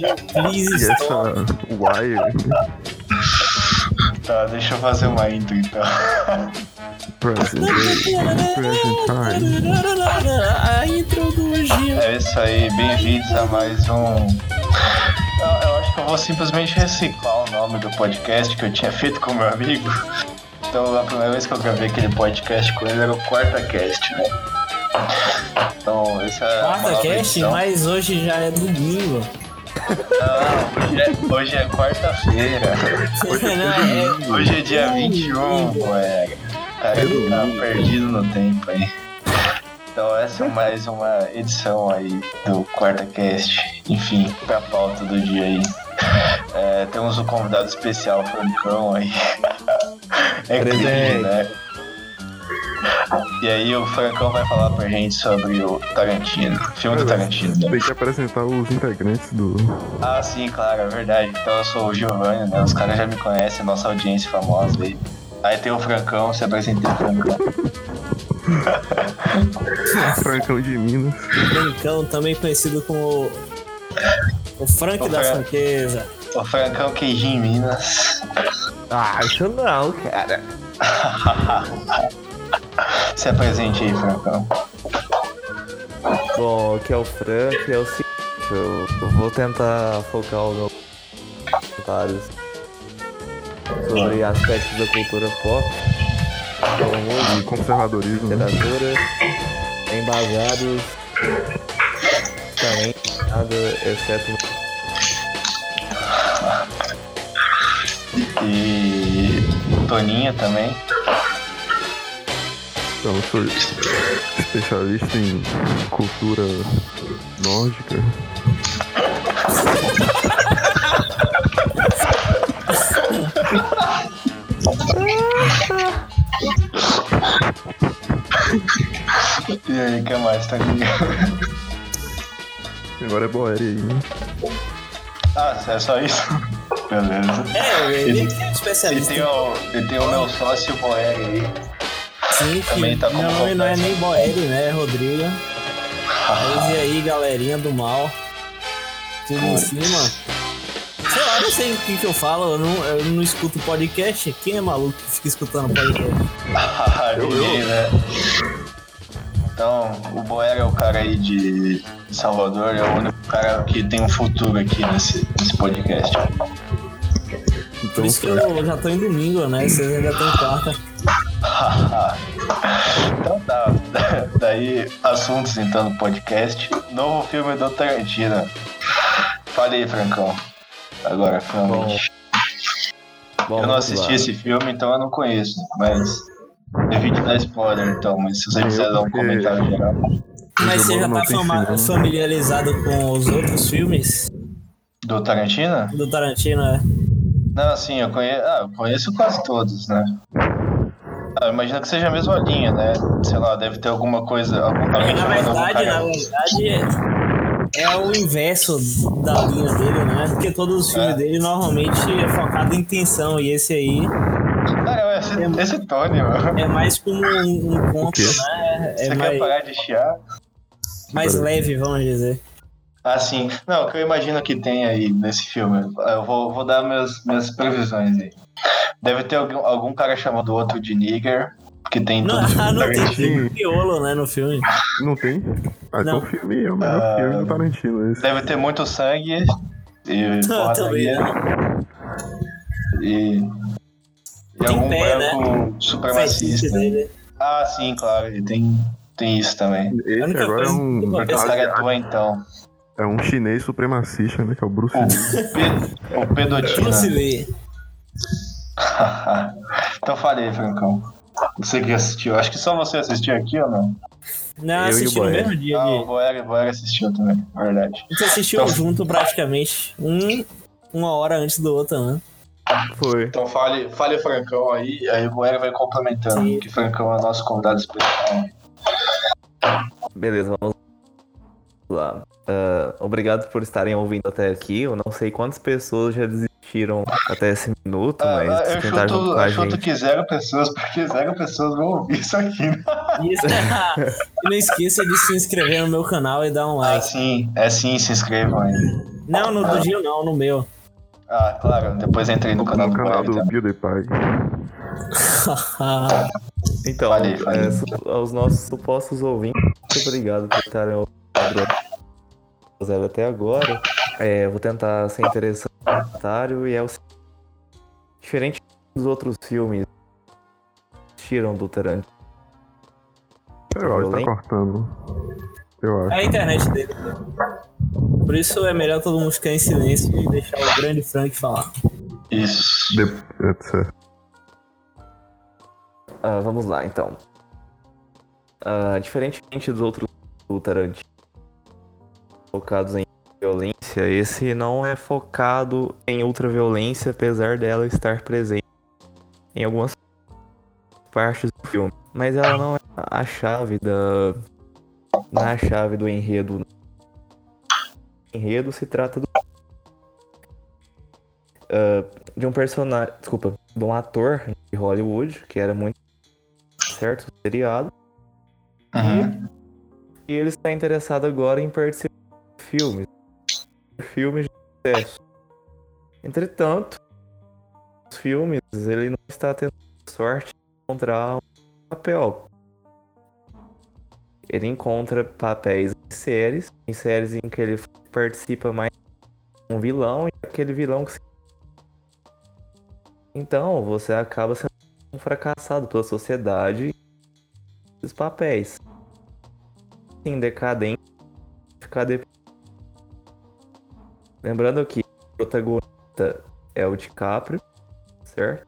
Please e stop. essa wire Tá, deixa eu fazer uma intro então. present time. A intro do Gil. É isso aí, bem-vindos a mais um. Eu, acho que eu vou simplesmente reciclar o nome do podcast que eu tinha feito com meu amigo. Então, a primeira vez que eu gravei aquele podcast com ele era o Quarta Cast, né? Então, esse é. Quarta cast, edição. mas hoje já é domingo. Não, hoje é, hoje é quarta-feira. Não, é- Hoje é dia 21, colega. Cara, ele tá perdido no tempo aí. Então essa é mais uma edição aí do Quarta Cast. Enfim, pra pauta do dia aí. É, temos um convidado especial, Francão aí. É incrível, Presente. né? E aí o Francão vai falar pra gente sobre o Tarantino, filme do Tarantino. né? Tem que apresentar os integrantes do. Ah, sim, claro, é verdade. Então eu sou o Giovanni, né? Os caras já me conhecem, nossa audiência famosa aí. Aí tem o Francão, se apresentei o Francão. Francão de Minas. Francão, também conhecido como o Frank O da Fran- franqueza. O Francão Queijinho Minas. Ah, isso não, cara. Se apresente aí, Francão. Bom, aqui é o Frank, é o seguinte, eu vou tentar focar os meus comentários sobre aspectos da cultura pop, De conservadorismo. né? literatura, embasados também nada, exceto E Toninho também. Então, eu sou especialista em cultura nórdica. E aí, o que mais, Toninho? Agora é Boeri aí, né? Ah, é só isso? Beleza. É, ele é E especialista. tem o, e tem o meu sócio Boeri aí. Sim, também tá como meu nome não é nem Boeri, né? É Rodrigo. Mas e aí, galerinha do mal? Tudo em cima? Sei lá, não sei o que, que eu falo. Eu não, eu não escuto podcast. Quem é maluco que fica escutando podcast? Eu- Ninguém, né? Então, o Boera é o cara aí de Salvador, é o único cara que tem um futuro aqui nesse, nesse podcast. Por Então, isso que eu já tô em domingo, né? Vocês ainda estão em quarta. então tá. Daí, assuntos então do podcast. Novo filme do Tarantino. Fale aí, Francão. Agora, finalmente. Bom, eu não assisti lá. esse filme, então eu não conheço. Mas. Evite dar spoiler, então. Mas se você Sim, quiser dar um comentário geral. Mas Eu você já tá cinema. familiarizado com os outros filmes Do Tarantino? do Tarantino, né? Não, sim, eu conheço, ah, eu conheço quase todos, né? Ah, eu imagino que seja a mesma linha, né? Sei lá, deve ter alguma coisa. Algum, É, na verdade, na verdade, é, é o inverso da linha dele, né? Porque todos os filmes É. dele normalmente é focado em tensão, e esse aí Cara, esse, esse Tony, mano. é mais como um, um conto, né? É Você quer mais, parar de chiar? mais leve, vamos dizer. Ah, sim. Não, o que eu imagino que tem aí nesse filme, eu vou, vou dar meus, minhas previsões aí. Deve ter algum, algum cara chamando o outro de nigger, que tem Não, filme ah, não tem né, no filme. Não tem? Ah, então Não. o filme é o melhor Ah. filme do Tarantino. Esse. Deve ter muito sangue e Também, porradaria. né? E, e Tem algum pé, né? branco Fetiche supremacista. dele. Ah, sim, claro, ele tem, tem isso também. Esse agora é um, Esse cara é asiático. É um chinês supremacista, né? Que é o Bruce O, Lee. Pe- o Pedotina. Bruce Lee. então falei, Francão. Você que assistiu. Acho que só você assistiu aqui ou não? Não, Eu o assisti no mesmo dia. Ah, o Boera, o Boera assistiu também, verdade. A gente assistiu Então- junto praticamente. Um, uma hora antes do outro, né? Foi. Então fale, fale o Francão aí, aí o Boera vai complementando, Sim. que Francão é o nosso convidado especial. Beleza, vamos lá. Ah, obrigado por estarem ouvindo até aqui. Eu não sei quantas pessoas já desistiram até esse minuto, Ah, mas eu junto chuto, com a eu chuto gente. que zero pessoas, porque zero pessoas vão ouvir isso aqui. né? Isso. e não esqueça de se inscrever no meu canal e dar um Ah, like. sim, é sim, se inscrevam aí. Não, no do Gil não, no meu. Ah, claro, depois entrei no canal No do canal do também. PewDiePie. Então, Falei, falei. é, aos nossos supostos ouvintes, muito obrigado por estarem ouvindo Zero até agora. É, vou tentar ser interessante no comentário e é o seguinte. Diferente dos outros filmes que tiram do Tarantino, Eu acho que tá cortando. Eu É acho. a internet dele. Por isso é melhor todo mundo ficar em silêncio e deixar o grande Frank falar. Isso. De... É. Ah, vamos lá, então. Ah, diferentemente dos outros do Tarantino focados em violência, esse não é focado em ultraviolência, apesar dela estar presente em algumas partes do filme. Mas ela não é a chave da. Não é a chave do enredo. O enredo se trata do. ah, de um personagem. Desculpa, de um ator de Hollywood, que era muito certo, seriado. Uhum. E ele está interessado agora em participar filmes. Filmes de sucesso. Entretanto, os filmes, ele não está tendo sorte de encontrar um papel. Ele encontra papéis em séries, em séries em que ele participa mais um vilão e aquele vilão que se... Então, você acaba sendo um fracassado pela sociedade esses papéis. Em decadente, ficar depois. Lembrando que o protagonista é o DiCaprio, certo?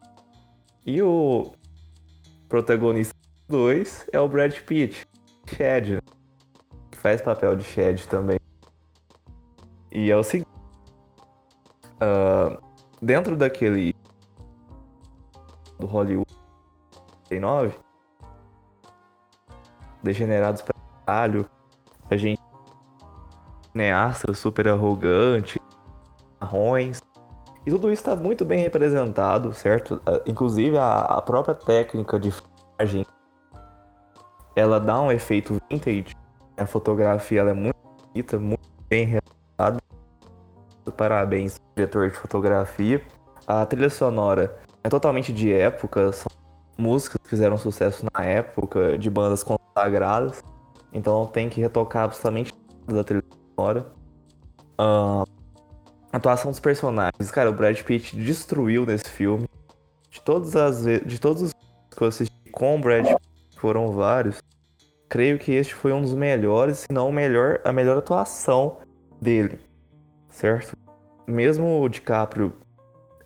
E o protagonista 2 é o Brad Pitt, Chad, né? que faz papel de Chad também. E é o seguinte: ah, dentro daquele do Hollywood 39, degenerados pra caralho, a gente cineasta super arrogante, marrons. E tudo isso está muito bem representado, certo? Ah, Inclusive a, a própria técnica de filmagem, ela dá um efeito vintage. A fotografia é muito bonita, muito bem realizada. Parabéns, diretor de fotografia. A trilha sonora é totalmente de época, são músicas que fizeram sucesso na época, de bandas consagradas. Então tem que retocar absolutamente nada da trilha sonora. Ah, atuação dos personagens. Cara, o Brad Pitt destruiu nesse filme. De todas as de todos os que eu assisti com o Brad Pitt, foram vários, creio que este foi um dos melhores, se não o melhor, a melhor atuação dele. Certo? Mesmo o DiCaprio,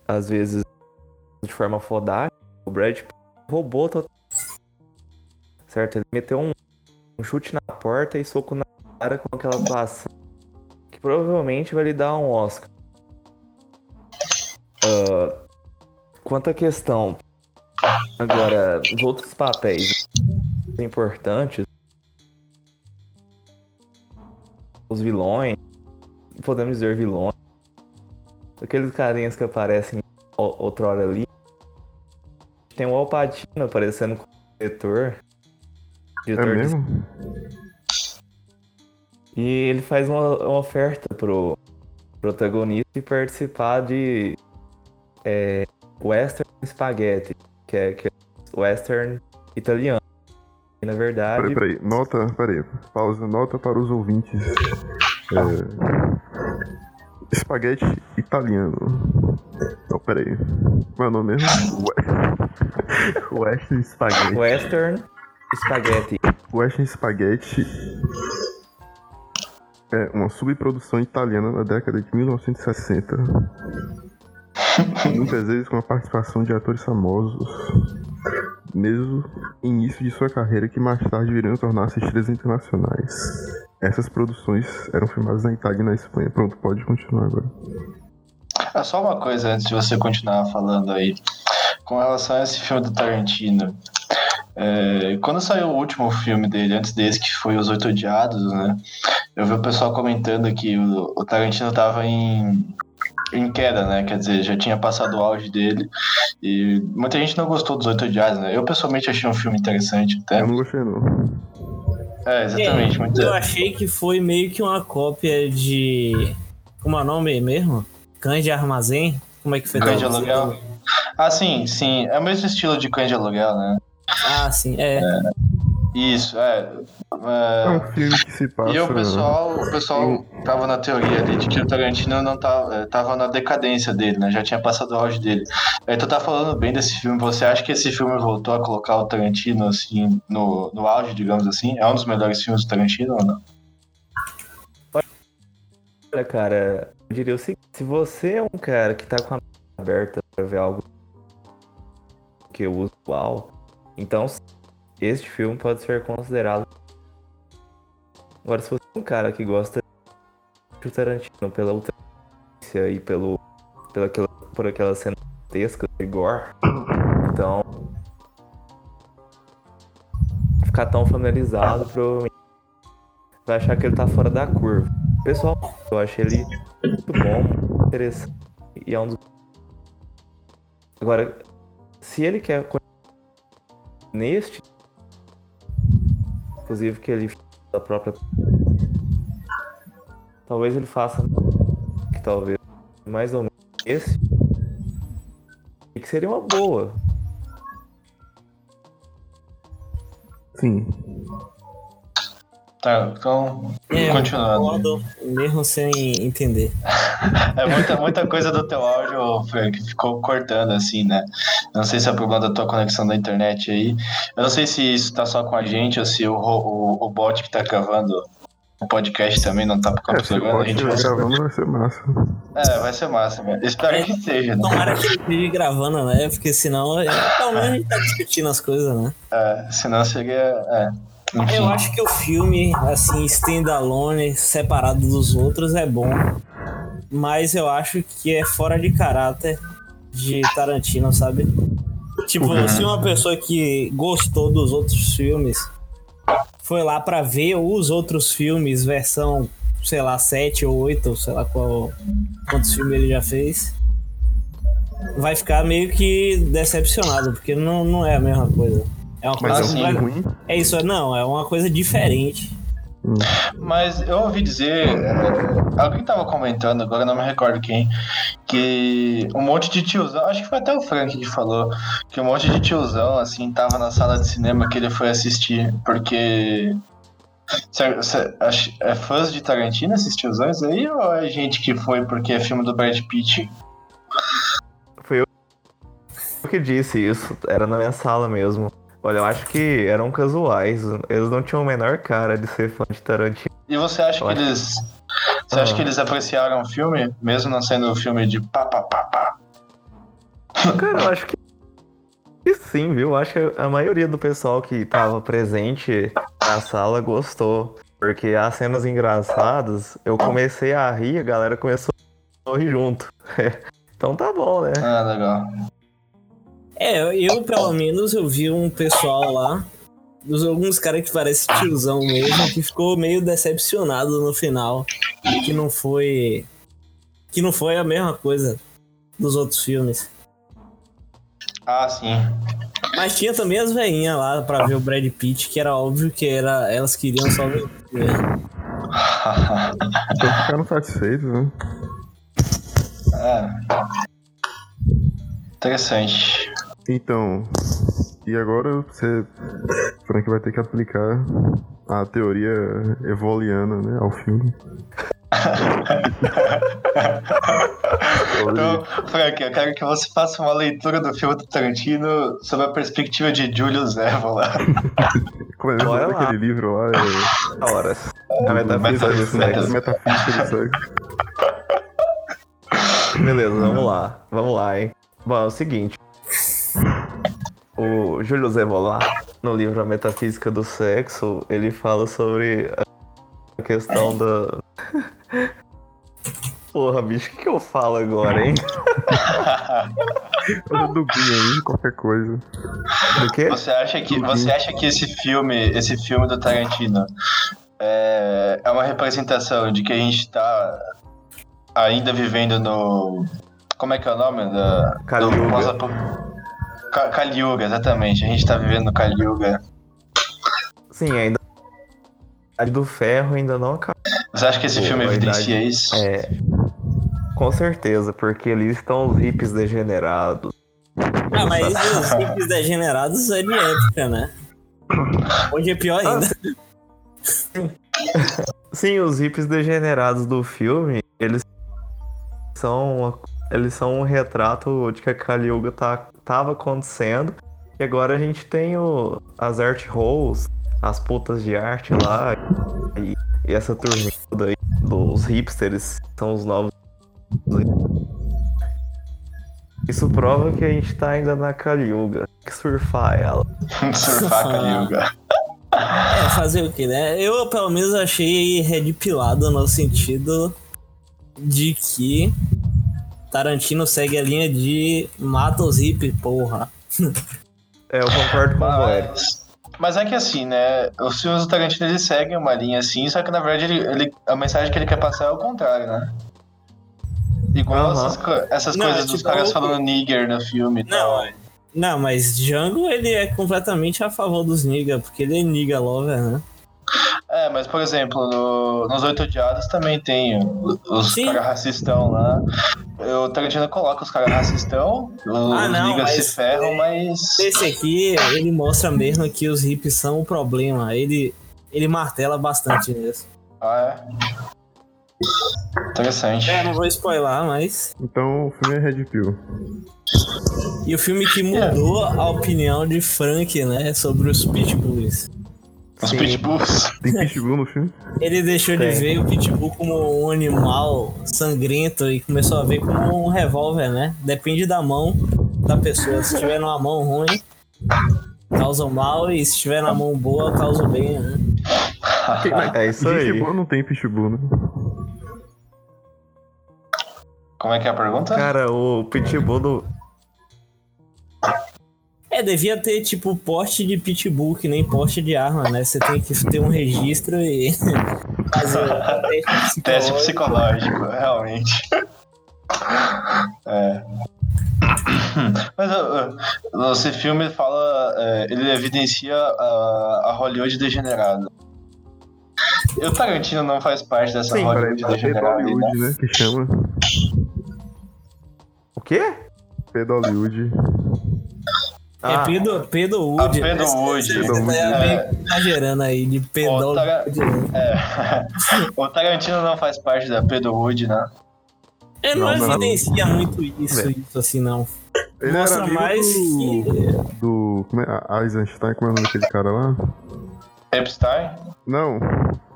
às vezes, de forma fodástica, o Brad Pitt roubou total. Certo? Ele meteu um, um chute na porta e soco na cara com aquela atuação que provavelmente vai lhe dar um Oscar. Ah, quanto à questão agora os outros papéis importantes, os vilões, podemos dizer vilões, aqueles carinhas que aparecem outrora ali. Tem o Alpatino aparecendo como diretor. É diretor de mesmo? e ele faz uma, uma oferta pro protagonista de participar de é, Western Spaghetti, que é, que é Western italiano. E na verdade, Peraí, peraí. Nota, peraí. Pausa. Nota para os ouvintes. É... Espaguete italiano. Não, peraí. Qual é o nome mesmo? We- Western Spaghetti. Western Spaghetti. Western Spaghetti é uma subprodução italiana da década de 1960. Muitas vezes com a participação de atores famosos, mesmo início de sua carreira que mais tarde viriam tornar-se estrelas internacionais. Essas produções eram filmadas na Itália e na Espanha. Pronto, pode continuar agora. Ah, só uma coisa antes de você continuar falando aí. Com relação a esse filme do Tarantino. é, quando saiu o último filme dele, antes desse, que foi Os Oito Odiados, né? Eu vi o pessoal comentando que o, o Tarantino tava em, em queda, né? Quer dizer, já tinha passado o auge dele. E muita gente não gostou dos Oito Odiados, né? Eu pessoalmente achei um filme interessante até. Eu não gostei, não. É, exatamente. É, muito... Eu achei que foi meio que uma cópia de. Como é o nome mesmo? Cães de armazém? Como é que foi Cães de aluguel? Ah, sim, sim. É o mesmo estilo de cães de aluguel, né? Ah, sim, é. Isso, é. É é... um filme que se passa. E o pessoal, o pessoal tava na teoria ali de que o Tarantino não tava, tava na decadência dele, né? Já tinha passado o auge dele. Aí tu tá falando bem desse filme. Você acha que esse filme voltou a colocar o Tarantino, assim, no, no auge, digamos assim? É um dos melhores filmes do Tarantino ou não? Olha, cara, eu diria o seguinte: se você é um cara que tá com a aberta pra ver algo que eu uso usual, então este filme pode ser considerado. Agora, se você é um cara que gosta do Tarantino pela ultrância e pelo, pela por aquela cena grotesca de gore, então. Ficar tão familiarizado, provavelmente vai achar que ele tá fora da curva. Pessoal, eu achei ele muito bom, interessante. E é um dos. Agora, se ele quer neste, inclusive que ele da própria. Talvez ele faça que talvez mais ou menos esse. E que seria uma boa. Sim. Tá, então, É, continuando. mesmo sem entender. É muita, muita coisa do teu áudio, Frank, que ficou cortando, assim, né? Eu não sei se é problema da tua conexão da internet aí. Eu não sei se isso tá só com a gente ou se o, o, o bot que tá gravando o podcast também não tá É, a gente vai... gravando, vai ser massa. É, vai ser massa, velho. Espero que seja, né? Tomara que ele esteja gravando, né? Porque senão, é, pelo menos a gente tá discutindo as coisas, né? É, senão seria. É. Enfim. Eu acho que o filme, assim, standalone, separado dos outros, é bom. Mas eu acho que é fora de caráter de Tarantino, sabe? Tipo, Uhum. se uma pessoa que gostou dos outros filmes foi lá pra ver os outros filmes, versão, sei lá, 7 ou 8, sei lá qual, quantos filmes ele já fez, vai ficar meio que decepcionado, porque não, não é a mesma coisa. É uma Mas coisa é um filme ruim. é isso, não, é uma coisa diferente. Mas eu ouvi dizer, é, alguém tava comentando, agora não me recordo quem, que um monte de tiozão, acho que foi até o Frank que falou, que um monte de tiozão, assim, tava na sala de cinema que ele foi assistir, porque. É fãs de Tarantino esses tiozões aí, ou é gente que foi porque é filme do Brad Pitt? Eu que disse isso, era na minha sala mesmo. Olha, eu acho que eram casuais. Eles não tinham a menor cara de ser fã de Tarantino. E você acha Eu que acho- eles. Você acha Ah. que eles apreciaram o filme, mesmo não sendo um filme de pá, pá, pá, pá? Cara, eu acho que, que sim, viu? Eu acho que a maioria do pessoal que tava presente na sala gostou. Porque as cenas engraçadas, eu comecei a rir, a galera começou a rir junto. então tá bom, né? Ah, legal. É, eu, pelo menos eu vi um pessoal lá, dos- alguns caras que parecem tiozão mesmo, que ficou meio decepcionado no final. Que não foi. Que não foi a mesma coisa dos outros filmes. Ah, sim. Mas tinha também as veinhas lá pra ver o Brad Pitt, que era óbvio que era, elas queriam só ver. mesmo. Então ficaram satisfeitos, né? É. Interessante. Então, e agora você, Frank, vai ter que aplicar a teoria evoliana, né, ao filme. Então, Frank, eu quero que você faça uma leitura do filme do Tarantino sob a perspectiva de Julius Evola. Como é mesmo lá. daquele livro lá? É, Da hora. A metafísica do Metafísica. sexo. Metafísica do sexo. Beleza, vamos lá. Vamos lá, hein? Bom, é o seguinte. O Júlio Zemola, no livro A Metafísica do Sexo, ele fala sobre a questão da. Porra, bicho, o que, que eu falo agora, hein? Olha do Gui aí, qualquer coisa. Do quê? Você acha que, você acha que esse filme, esse filme do Tarantino é, é uma representação de que a gente tá ainda vivendo no. Como é que é o nome? Da, do Yuga, exatamente. A gente tá vivendo no. Sim, ainda. A do Ferro ainda não acabou. Você acha que esse Pô, filme evidencia idade- isso? É. Com certeza, porque ali estão os hippies degenerados. Ah, mas os hippies degenerados é de época, né? Hoje é pior ainda. Sim, os hippies degenerados do filme, eles são. Eles são um retrato de que a Kali Yuga tá, tava acontecendo. E agora a gente tem o, as art holes, as putas de arte lá. E, e essa aí dos hipsters são os novos. Isso prova que a gente tá ainda na Kali Yuga. Tem que surfar ela. Surfar Kali Yuga. É, fazer o que, né? Eu, pelo menos, achei red pilado no sentido de que Tarantino segue a linha de mata os hippies, porra. É, eu concordo com o Eric. Mas, é que assim, né? Os filmes do Tarantino eles seguem uma linha assim, só que na verdade ele, ele- a mensagem que ele quer passar é o contrário, né? Igual Aham. essas, co- essas Não, coisas é dos tipo, caras o- falando nigger no filme e tal. Não, não, mas Django ele é completamente a favor dos nigga, porque ele é nigga lover, né? É, mas por exemplo, no- nos Oito Odiados também tem os caras racistão lá. O Tarantino coloca os caras racistão, os Ah, não, niggas mas- se ferram, mas. Esse aqui, ele mostra mesmo que os hippies são o problema. Ele, ele martela bastante nisso. Ah, é. Interessante. É, não vou spoiler, mas. Então o filme é Red Pill. E o filme que mudou a opinião de Frank, né? Sobre os Pitbulls. Os Sim. pitbulls. Tem Pitbull no filme? Ele deixou de Tem. ver o Pitbull como um animal sangrento e começou a ver como um revólver, né? Depende da mão da pessoa. Se tiver numa mão ruim, causa mal, e se tiver na mão boa, causa bem, né? É isso aí. Pitbull não tem Pitbull, né? Como é que é a pergunta? Cara, o Pitbull do. É, devia ter tipo porte de pitbull, que nem porte de arma, né? Você tem que ter um registro e fazer o teste Teste psicológico. realmente. É. Mas ó, ó, esse filme fala. é, ele evidencia a, a Hollywood degenerada. E o Tarantino não faz parte dessa Sim, Hollywood degenerada. aí, né? Hollywood, né? Que chama. O quê? Pedro É Ah, Pedro, Pedro Wood. Ah, Pedro né? Wood. Pedro tá Wood. meio É. exagerando aí de Pedro Ó, Tara- Wood. É. o Tarantino não faz parte da Pedro Wood, né? Ele não, Não, não. evidencia muito isso, É. isso assim, não. Ele Mostra mais do, do. Como é? A- Eisenstein, como é o nome daquele cara lá? Epstein? Não.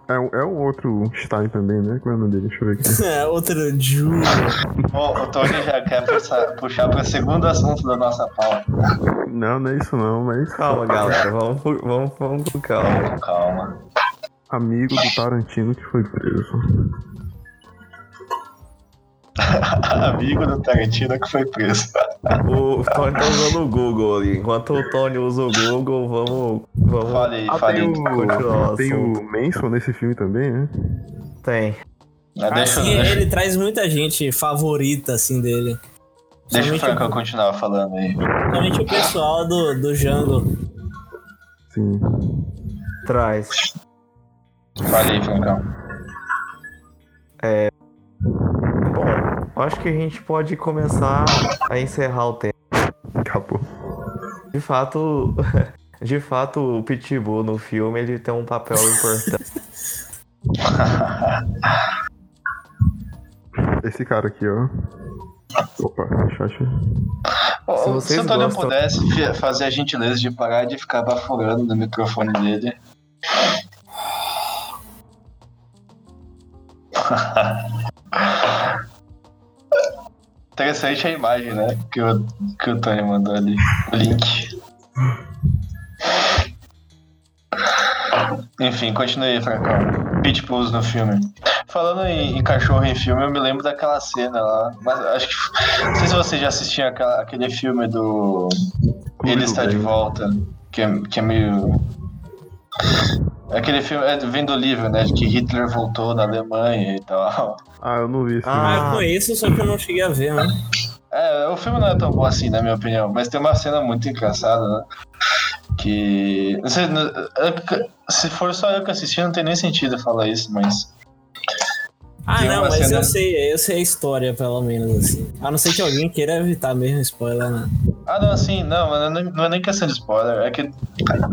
É, um- é um outro Stein também, né? Como é o nome dele? Deixa eu ver aqui. É, outro Júlio. Ó, o Tony já quer puxar, puxar para o segundo assunto da nossa pauta. Não, não é isso não, mas. calma, galera. Vamos, vamos, vamos com calma. Calma. Amigo do Tarantino que foi preso. Amigo do Tarantino que foi preso. O Tony tá usando o Google ali. Enquanto o Tony usa o Google, vamos. vamos... Fale aí, Ah, fale tem o, o tem o Manson nesse filme também, né? Tem. Ah, deixa, Assim, deixa, ele traz muita gente favorita, assim, dele. deixa o Franco continuar falando aí. somente o pessoal do, do Django. Sim. Traz. Fale aí, Francão. Bom, acho que a gente pode começar a encerrar o tema. Acabou. De fato. De fato, o Pitbull no filme ele tem um papel importante. Esse cara aqui, ó. Opa, chat. Se Se, vocês o Antônio gostam- pudesse fazer a gentileza de parar de ficar baforando no microfone dele. Interessante a imagem, né? Que o, que o Tony mandou ali. O link. Enfim, continue aí, Francão. Pitbulls no filme. Falando em, em cachorro em filme, eu me lembro daquela cena lá. Mas acho que. Não sei se você já assistiu aquela- aquele filme do. Ele está de volta. Que é, que é meio. Aquele filme é, vem do livro, né? De que Hitler voltou na Alemanha e tal. Ah, eu não vi esse Ah, filme. eu conheço, só que eu não cheguei a ver, né? É, o filme não é tão bom assim, na minha opinião, mas tem uma cena muito engraçada, né? Que. Não sei, se for só eu que assisti, não tem nem sentido falar isso, mas. Ah, não, mas cena- eu sei, eu sei a história, pelo menos, assim. A não ser que alguém queira evitar mesmo spoiler, né? Ah, não, assim, não, mas não é- não é nem questão de spoiler, é que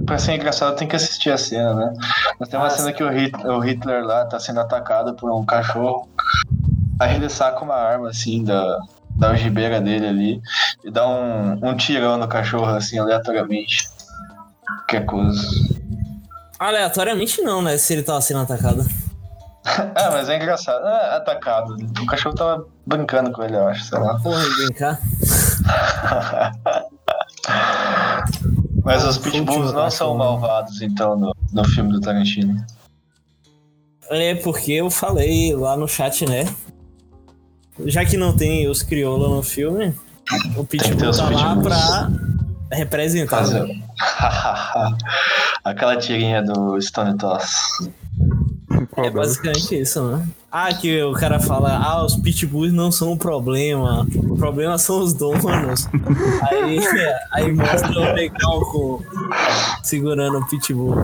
pra ser engraçado tem que assistir a cena, né? Mas tem uma Ah, cena que o Hitler, o Hitler lá tá sendo atacado por um cachorro, aí ele saca uma arma, assim, da, da algibeira dele ali, e dá um, um tirão no cachorro, assim, aleatoriamente. Que coisa. Aleatoriamente não, né? Se ele tava sendo atacado. Ah, mas é engraçado. É atacado. O cachorro tava brincando com ele, eu acho, sei lá. Porra, brincar. Mas os pitbulls não são malvados, então, no, no filme do Tarantino. É porque eu falei lá no chat, né? Já que não tem os crioulos no filme, o Pitbull tá lá pitbulls. pra representar. Né? Aquela tirinha do Stone Toss. É basicamente isso, né? Ah, que o cara fala, ah, os pitbulls não são o problema, o problema são os donos. aí, aí mostra o legal com, segurando o pitbull.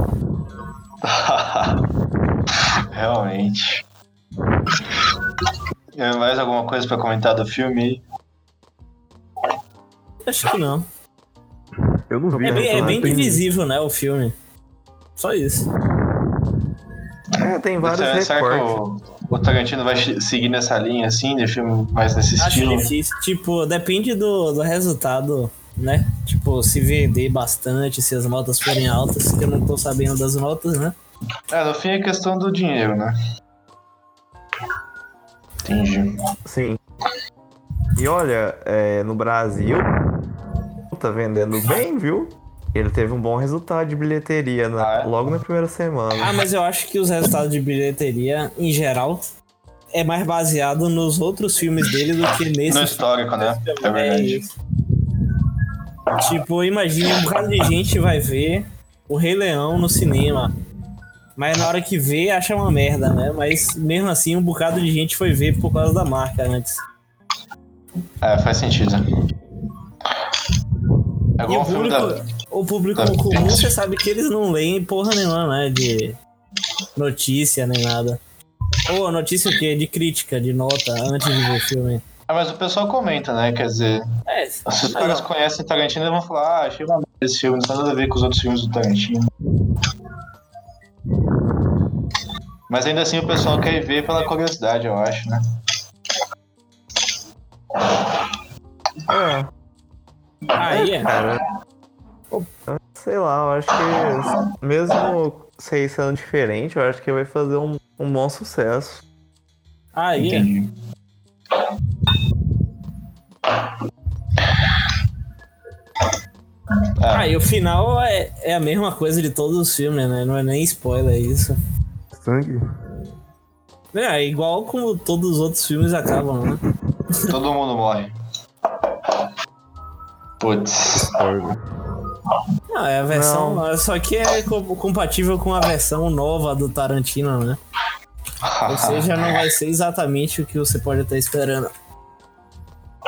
Realmente. Mais alguma coisa pra comentar do filme? Acho que não. Eu não vi. É bem, é bem divisível, né, o filme. Só isso. É, tem vários Será, será que recortes. o, o Tarantino vai seguir nessa linha assim, de filme mais nesse Acho estilo? difícil. Tipo, depende do, do resultado, né? Tipo, se vender bastante, se as notas forem altas, que eu não tô sabendo das notas, né? É, no fim é questão do dinheiro, né? Entendi. Sim. E olha, é, no Brasil tá vendendo bem, viu? Ele teve um bom resultado de bilheteria na- Ah, é? logo na primeira semana. Ah, mas eu acho que os resultados de bilheteria, em geral, é mais baseado nos outros filmes dele do que nesse No histórico, né? É verdade. isso. Tipo, imagine um bocado de gente vai ver o Rei Leão no cinema. Mas na hora que vê, acha uma merda, né? Mas mesmo assim, um bocado de gente foi ver por causa da marca antes. É, faz sentido. É igual o filme público, da. O público da comum, você sabe que eles não leem porra nenhuma, né? De notícia nem nada. Ou notícia o quê? De crítica, de nota, antes de ver o filme. Ah, mas o pessoal comenta, né? Quer dizer, É, se os caras conhecem Tarantino, eles vão falar, ah, achei uma merda esse filme, não tem nada a ver com os outros filmes do Tarantino. Mas ainda assim o pessoal quer ver pela curiosidade, eu acho, né? É, Aí é. cara. Sei lá, eu acho que mesmo sei sendo diferente, eu acho que vai fazer um, um bom sucesso. Aí é. Entendi. Ah, Ah, e o final é, é a mesma coisa de todos os filmes, né? Não é nem spoiler isso. Sangue? É, igual como todos os outros filmes acabam, né? todo mundo morre. Putz. Spoiler. Não, é a versão. Só que é co- compatível com a versão nova do Tarantino, né? Ou seja, não vai ser exatamente o que você pode estar esperando.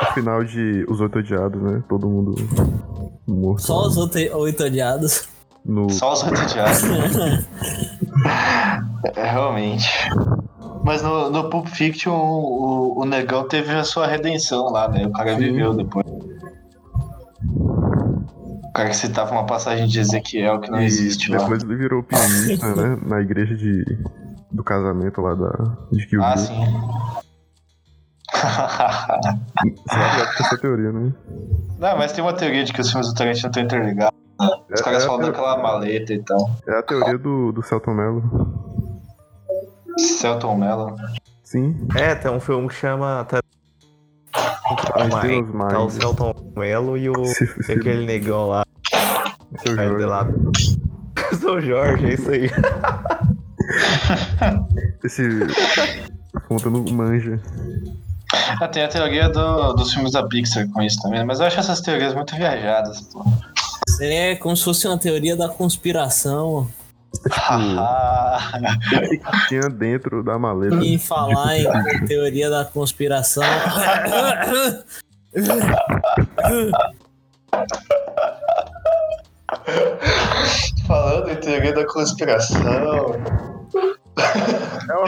O final de Os Oito Odiados, né? Todo mundo morto. Só os oito odiados. No... Só os roteados. é, realmente. Mas no, no Pulp Fiction, o, o negão teve a sua redenção lá, né? O cara Sim. viveu depois. O cara que citava uma passagem de Ezequiel que não E existe lá. depois ele virou pianista, né? Na igreja de... do casamento lá da... de Kill Ah, Bill. sim. Você vai ligado com essa teoria, né? não, mas tem uma teoria de que os filmes do Tarantino estão interligados. Os É- caras é falam daquela maleta e tal. É a teoria do, do Celton Mello. Celton Mello. Sim. É, tem um filme que chama. Tá, Deus Mike, tá o. Celton Mello e o Se- e se- aquele negão lá. Seu Jorge. lá. Sou Jorge, é isso aí. Esse. A fonte não manja. Ah, tem a teoria do- dos filmes da Pixar com isso também, mas eu acho essas teorias muito viajadas, pô. É como se fosse uma teoria da conspiração que que tinha dentro da maleta. E falar em teoria da conspiração. Falando em teoria da conspiração. É o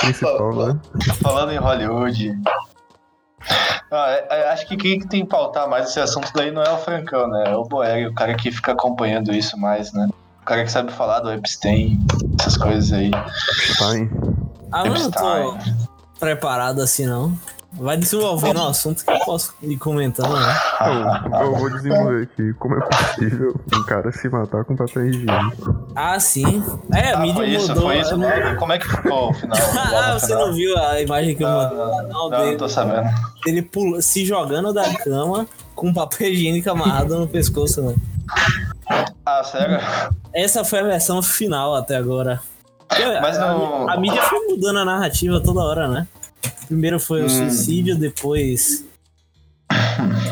principal, né? Falando em Hollywood. Ah, é- é, acho que quem tem que pautar mais esse assunto daí não é o Francão, né? É o Boeri, o cara que fica acompanhando isso mais, né? O cara que sabe falar do Epstein, essas coisas aí. Stein. Ah, eu não Epstein. tô preparado assim, não. Vai desenvolvendo o assunto que eu posso ir comentando, né? Então, eu vou desenvolver aqui como é possível um cara se matar com papel higiênico. Ah, sim. É, a Ah, mídia foi isso, mudou. foi isso. é, mesmo? Como é que ficou o final? Ah, você final? não viu a imagem que eu mandei? não, Não, não, dele, não tô sabendo. dele pula, se jogando da cama com papel higiênico amarrado no pescoço, né? Ah, sério? Essa foi a versão final até agora. Mas a, não- a mídia foi mudando a narrativa toda hora, né? Primeiro foi o Hum. suicídio, depois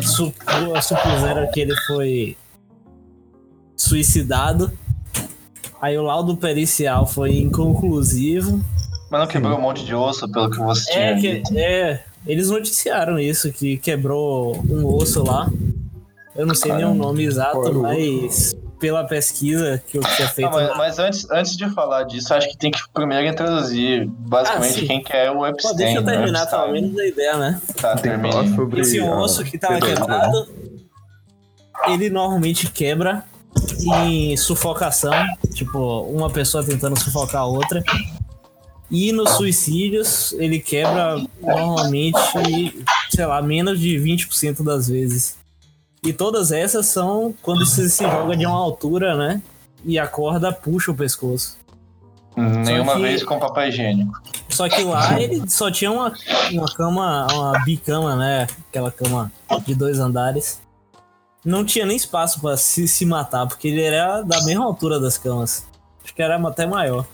supu- supuseram que ele foi suicidado. Aí o laudo pericial foi inconclusivo. Mas não quebrou um monte de osso, pelo que você tinha É, que, dito. é, eles noticiaram isso, que quebrou um osso lá. Eu não sei nem o Caramba. nome exato, mas pela pesquisa que eu tinha feito. Não, mas, mas antes, antes de falar disso, acho que tem que primeiro introduzir basicamente Ah, quem que é o Pô, Epstein. deixa eu né? terminar pelo menos a ideia, né? Tá, falar sobre Esse osso que tava pedra- quebrado, ele normalmente quebra em sufocação, tipo, uma pessoa tentando sufocar a outra. E nos suicídios, ele quebra normalmente, sei lá, menos de 20% das vezes. E todas essas são quando você se joga de uma altura, né? E a corda puxa o pescoço. Nenhuma que- vez com papel higiênico. Só que lá ele só tinha uma, uma cama, uma bicama, né? Aquela cama de dois andares. Não tinha nem espaço pra se, se matar, porque ele era da mesma altura das camas. Acho que era até maior.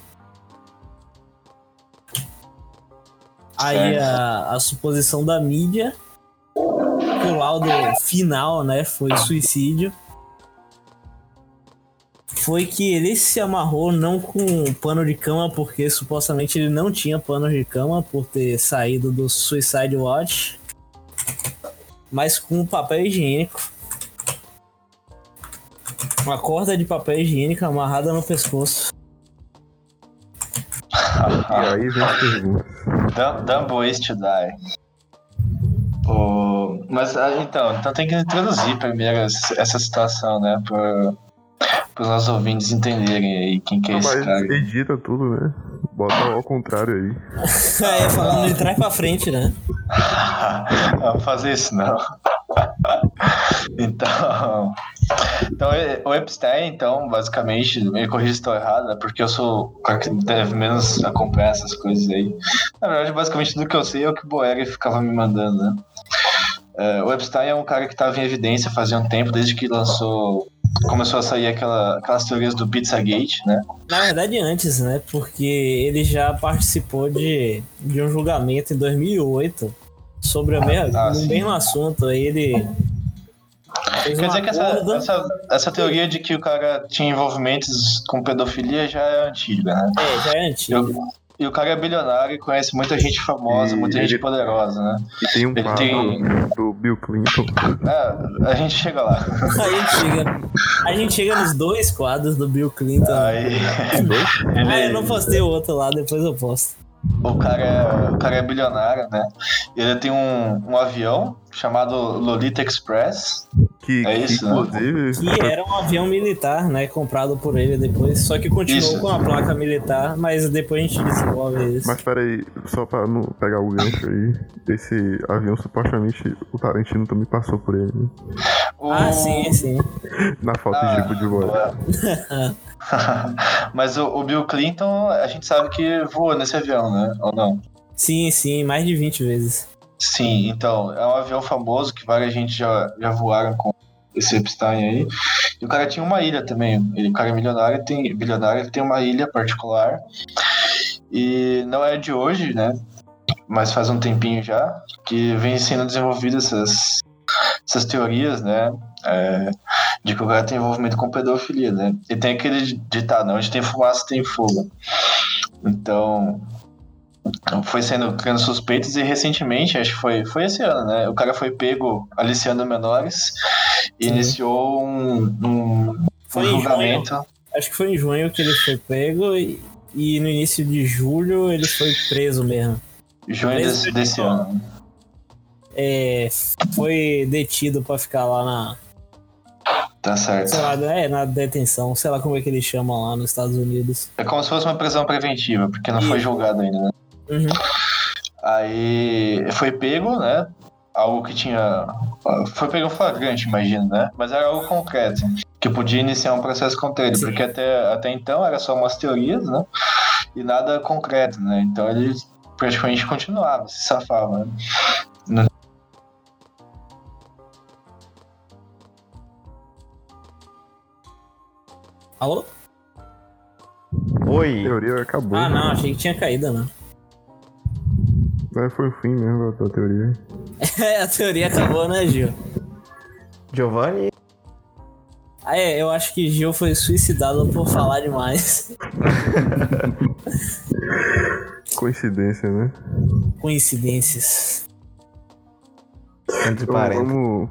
Aí a, a suposição da mídia, laudo final, né, foi suicídio. Foi que ele se amarrou não com pano de cama, porque supostamente ele não tinha pano de cama por ter saído do Suicide Watch, mas com papel higiênico. Uma corda de papel higiênico amarrada no pescoço. E aí vem as perguntas. Dumb, dumb ways to die. O- Mas ah, então, então tem que introduzir primeiro essa situação, né? Para os nossos ouvintes entenderem aí quem que é esse Mas cara. edita tudo, né? Bota ao contrário aí. é, falando de trás pra frente, né? não vou fazer isso não. então, então, e- o Epstein, então, basicamente, me corrija se estou errado, né, porque eu sou o cara que deve menos acompanhar essas coisas aí. Na verdade, basicamente, tudo que eu sei é o que o Boeri ficava me mandando, né? É, o Epstein é um cara que estava em evidência fazia um tempo, desde que lançou. Começou a sair aquela, aquelas teorias do Pizzagate, né? Na verdade, antes, né? Porque ele já participou de, de um julgamento em 2008 sobre o mesmo, Ah, no sim. mesmo assunto. Aí ele. fez Quer dizer que essa, essa, essa teoria de que o cara tinha envolvimentos com pedofilia já é antiga, né? É, já é antigo. Eu- e o cara é bilionário e conhece muita gente famosa, E muita gente ele- poderosa, né? E tem um Ele quadro tem- do Bill Clinton. É, a gente chega lá. A gente chega, a gente chega nos dois quadros do Bill Clinton. Aí. Ah, eu não postei o outro lá, depois eu posto. O cara é, o cara é bilionário, né? Ele tem um, um avião chamado Lolita Express. Que, É que, isso, né? inclusive. Que era um avião militar, né? Comprado por ele depois. Só que continuou Isso. com a placa militar, mas depois a gente desenvolve isso. Mas peraí, só pra não pegar o gancho aí, esse avião supostamente o Tarantino também passou por ele, né? O- Ah, sim, sim. Na foto Ah, de tipo de. Mas o, o Bill Clinton, a gente sabe que voou nesse avião, né? Ou não? Sim, sim, mais de 20 vezes. Sim, então, é um avião famoso que várias gente já, já voaram com esse Epstein aí. E o cara tinha uma ilha também. Ele, o cara é milionário, tem, bilionário, ele tem uma ilha particular. E não é de hoje, né? Mas faz um tempinho já que vem sendo desenvolvidas essas, essas teorias, né? É, de que o cara tem envolvimento com pedofilia, né? E tem aquele ditado, né? onde tem fumaça tem fogo. Então, foi sendo criando suspeitos e recentemente, acho que foi, foi esse ano, né? O cara foi pego aliciando menores e Sim. iniciou um, um, Foi um julgamento. Acho que foi em junho que ele foi pego e, e no início de julho ele foi preso mesmo. Junho desse, desse ano. É, foi detido pra ficar lá na, Tá certo. sei lá, é, na detenção, sei lá como é que eles chamam lá nos Estados Unidos. É como se fosse uma prisão preventiva, porque não foi Isso. julgado ainda, né? Uhum. Aí foi pego, né? Algo que tinha. Foi pego flagrante, imagino, né? Mas era algo concreto, que podia iniciar um processo contra ele, Sim. porque até, até então era só umas teorias, né? E nada concreto, né? Então ele praticamente continuava, se safava, né? Alô? A Oi. teoria acabou. Ah, não, achei que tinha caído, né? É, foi o fim mesmo da teoria. É, a teoria acabou, né, Gil? Giovanni. Ah, é, eu acho que Gil foi suicidado por falar demais. Coincidência, né? Coincidências. Entre Então parênteses. vamos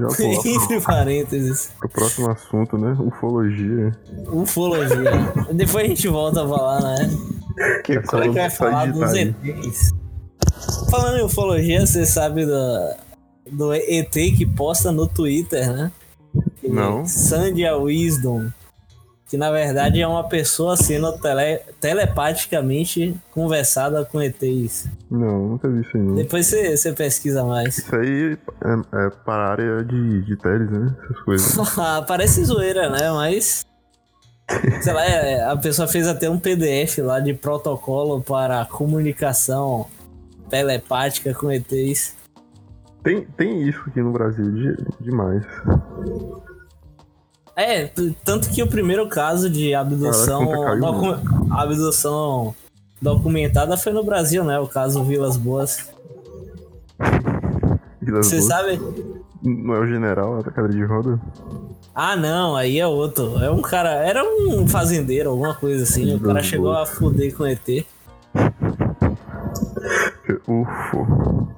já pular Entre parênteses. pro próximo assunto, né? Ufologia. Ufologia. Depois a gente volta a falar, né? Que Como é que vai falar dos. ETs? Falando em ufologia, você sabe do, do ET que posta no Twitter, né? Não. Sandia Wisdom. Que na verdade é uma pessoa sendo tele, telepaticamente conversada com ETs. Não, nunca vi isso aí. não. Depois você, você pesquisa mais. Isso aí é, é para a área de, de teles, né? Essas coisas. Ah, Parece zoeira, né? Mas. Sei lá, é, a pessoa fez até um PDF lá de protocolo para comunicação telepática com ETs. Tem, tem isso aqui no Brasil de, demais. É, tanto que o primeiro caso de abdução, Caraca, docu- abdução documentada foi no Brasil, né? O caso Vilas Boas. Vilas Você Boas. sabe? Não é o general da cadeira de roda? Ah, não, aí é outro. É um cara, era um fazendeiro, alguma coisa assim. O cara Vilas chegou a fuder com ET. Ufo.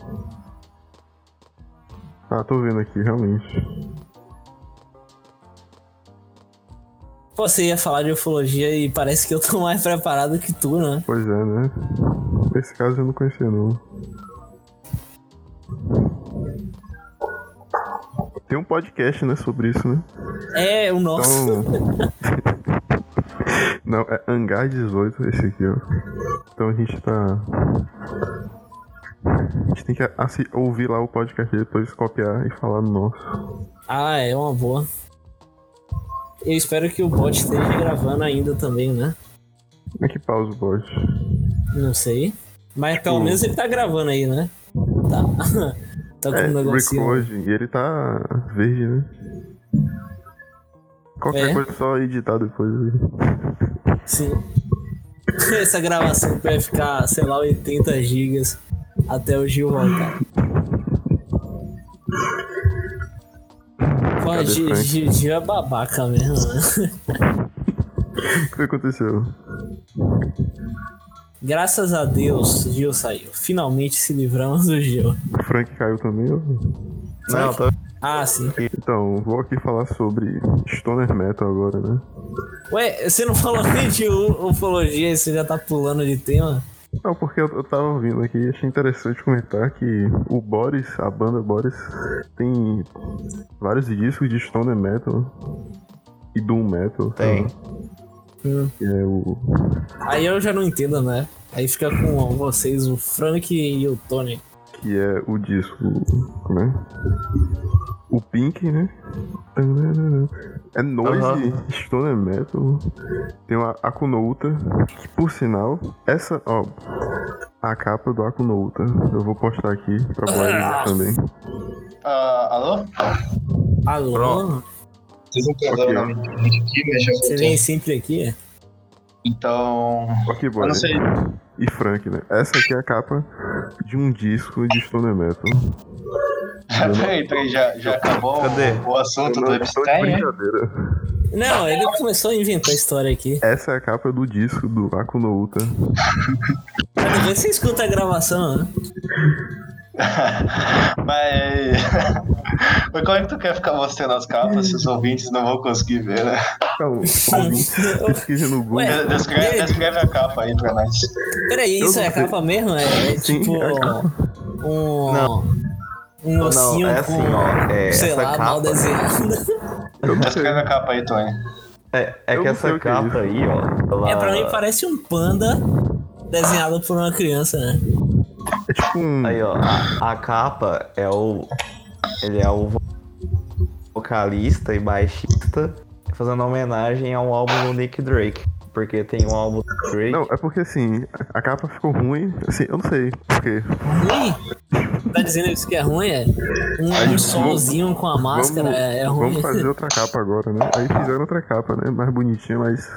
Ah, tô vendo aqui, realmente. Pô, você ia falar de ufologia e parece que eu tô mais preparado que tu, né? Pois é, né? Esse caso eu não conhecia, não. Tem um podcast, né, sobre isso, né? É, o nosso. Então. Não, é Hangar 18 esse aqui, ó. Então a gente tá. A gente tem que assi- ouvir lá o podcast e depois copiar e falar no nosso. Ah, é uma boa. Eu espero que o bot esteja gravando ainda também, né? Como é que pausa o bot? Não sei. Mas pelo Tipo- menos ele tá gravando aí, né? Tá. tá com É, um negocinho. recording. E ele tá verde, né? Qualquer É? coisa só editar depois. Sim. Essa gravação vai ficar, sei lá, 80 gigas até o Gil voltar. Pô, Gil, Frank? Gil, Gil é babaca mesmo, né? O que aconteceu? Graças a Deus, Gil saiu. Finalmente se livramos do Gil. O Frank caiu também? ou- Não, tô... Ah, sim. Então, vou aqui falar sobre Stoner Metal agora, né? Ué, você não falou nem de ufologia e você já tá pulando de tema? Não, porque eu, eu tava ouvindo aqui e achei interessante comentar que o Boris, a banda Boris, tem vários discos de Stoner Metal e Doom Metal. Tem. Que é o. Aí eu já não entendo, né? Aí fica com vocês, o Frank e o Tony. Que é o disco. Como é? O Pink, né? É noise Aham. Stoner Metal. Tem uma Akunouta, que por sinal, essa, ó, a capa do Akunouta, eu vou postar aqui pra Blair também. Ah, alô? Alô? Pronto. Vocês não Ok. casaram na minha aqui, mas já Você vem sempre aqui? Então. Ok, Eu Blair. não sei. E Frank, né? Essa aqui é a capa de um disco de Stoner Metal. Peraí, peraí, já, já acabou Cadê? o, assunto do Epstein? Não, ele começou a inventar história aqui. Essa é a capa do disco do Aku no Uta. Às vezes você escuta a gravação, né? Mas... Mas como é que tu quer ficar mostrando as capas se os ouvintes não vão conseguir ver, né? Então, ouvinte, pesquisa no Google. Ué, Descreve, descreve a capa aí pra nós. Peraí, isso Eu é a não sei. capa mesmo? É, é tipo é a um. Não. Um ossinho é com. assim, ó, é, sei essa lá, capa- mal não sei. Descreve a capa aí, Tony. É, é que não essa é capa aí, ó. Ela... É, pra mim parece um panda desenhado por uma criança, né? É tipo um. Aí, ó, a, a capa é o. Ele é o vo- vocalista e baixista fazendo homenagem ao álbum do Nick Drake. Porque tem um álbum do Drake. Não, é porque assim, a capa ficou ruim. Assim, eu não sei porquê. Ruim? Tá dizendo isso que é ruim? É? Um, Aí, um solzinho com a máscara vamos, é, é ruim. Vamos fazer outra capa agora, né? Aí fizeram outra capa, né? Mais bonitinha, mas.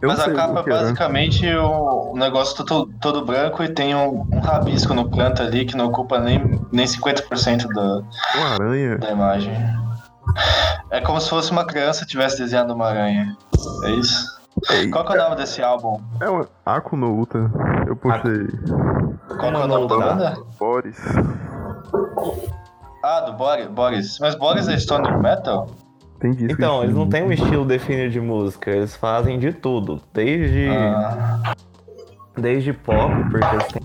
Eu Mas a capa é era. basicamente o, o negócio todo, todo branco e tem um, um rabisco no canto ali que não ocupa nem, nem 50% da, Uma aranha. da imagem. É como se fosse uma criança tivesse desenhado uma aranha. É isso? Ei, Qual que é o nome desse álbum? É uma Aku no Uta. Eu postei. Qual que é o nome da banda? Boris. Ah, do Boris. Boris. Mas Boris é Stoner Metal? Tem disco. Então, eles não têm um estilo definido de música, eles fazem de tudo. Desde, Ah, desde pop, porque eles têm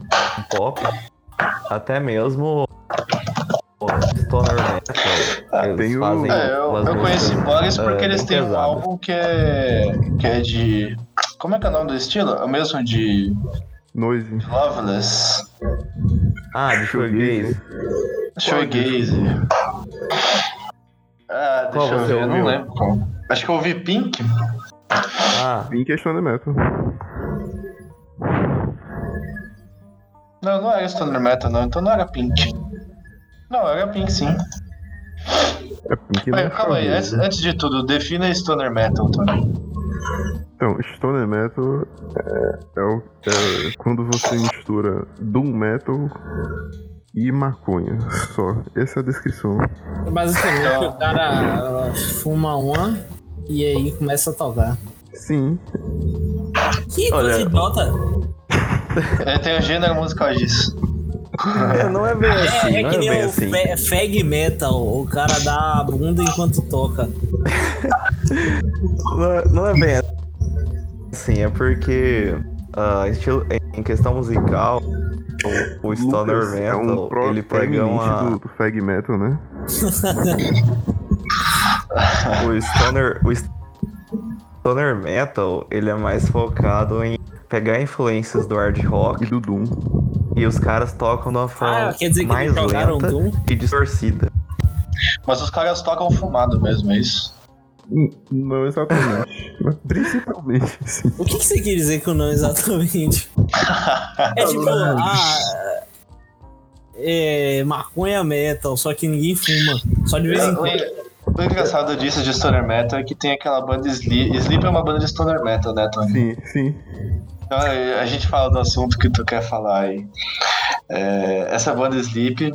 pop, até mesmo o stoner metal. Eles tem o- fazem é, eu, eu conheci Boris é, porque eles bem têm um álbum que é, que é de. Como é que é o nome do estilo? É o mesmo de Noise. Loveless. Ah, de shoegaze. Shoegaze. Ah, Qual deixa eu você ver, eu não lembro. qual. Acho que eu ouvi Pink. Ah, Pink é Stone Metal. Não, não era Stoner Metal, não. Então não era Pink. Não, era Pink sim. É não calma aí, antes, né? antes de tudo, defina Stoner Metal, Tony. Então, Stone Metal é, é, o- é quando você mistura Doom Metal e maconha. Só. Essa é a descrição. Basicamente, Então- o cara fuma uma e aí começa a tocar. Sim. Que Olha- coisa idiota. Ele tem o gênero musical disso. É, não é bem assim, É, é não que é nem bem o assim. fag metal. O cara dá a bunda enquanto toca. Não é, não é bem assim, é porque ah, estilo, em questão musical, o, o stoner é metal, um ele pega uma... do, do Fag Metal, né? O stoner, o stoner metal, ele é mais focado em pegar influências do hard E rock do Doom. e os caras tocam de uma forma Ah, quer dizer que mais lenta Doom? e distorcida. Mas os caras tocam fumado mesmo, é isso? Hum, Não exatamente. principalmente, sim. O que, que você quer dizer com não exatamente? É tipo, ah, é, maconha metal, só que ninguém fuma. Só de vez em O, quando. o engraçado disso de Stoner Metal é que tem aquela banda Sleep. Sleep é uma banda de Stoner Metal, né, Tony? Sim, sim. Então, a gente fala do assunto que tu quer falar aí. É, essa banda Sleep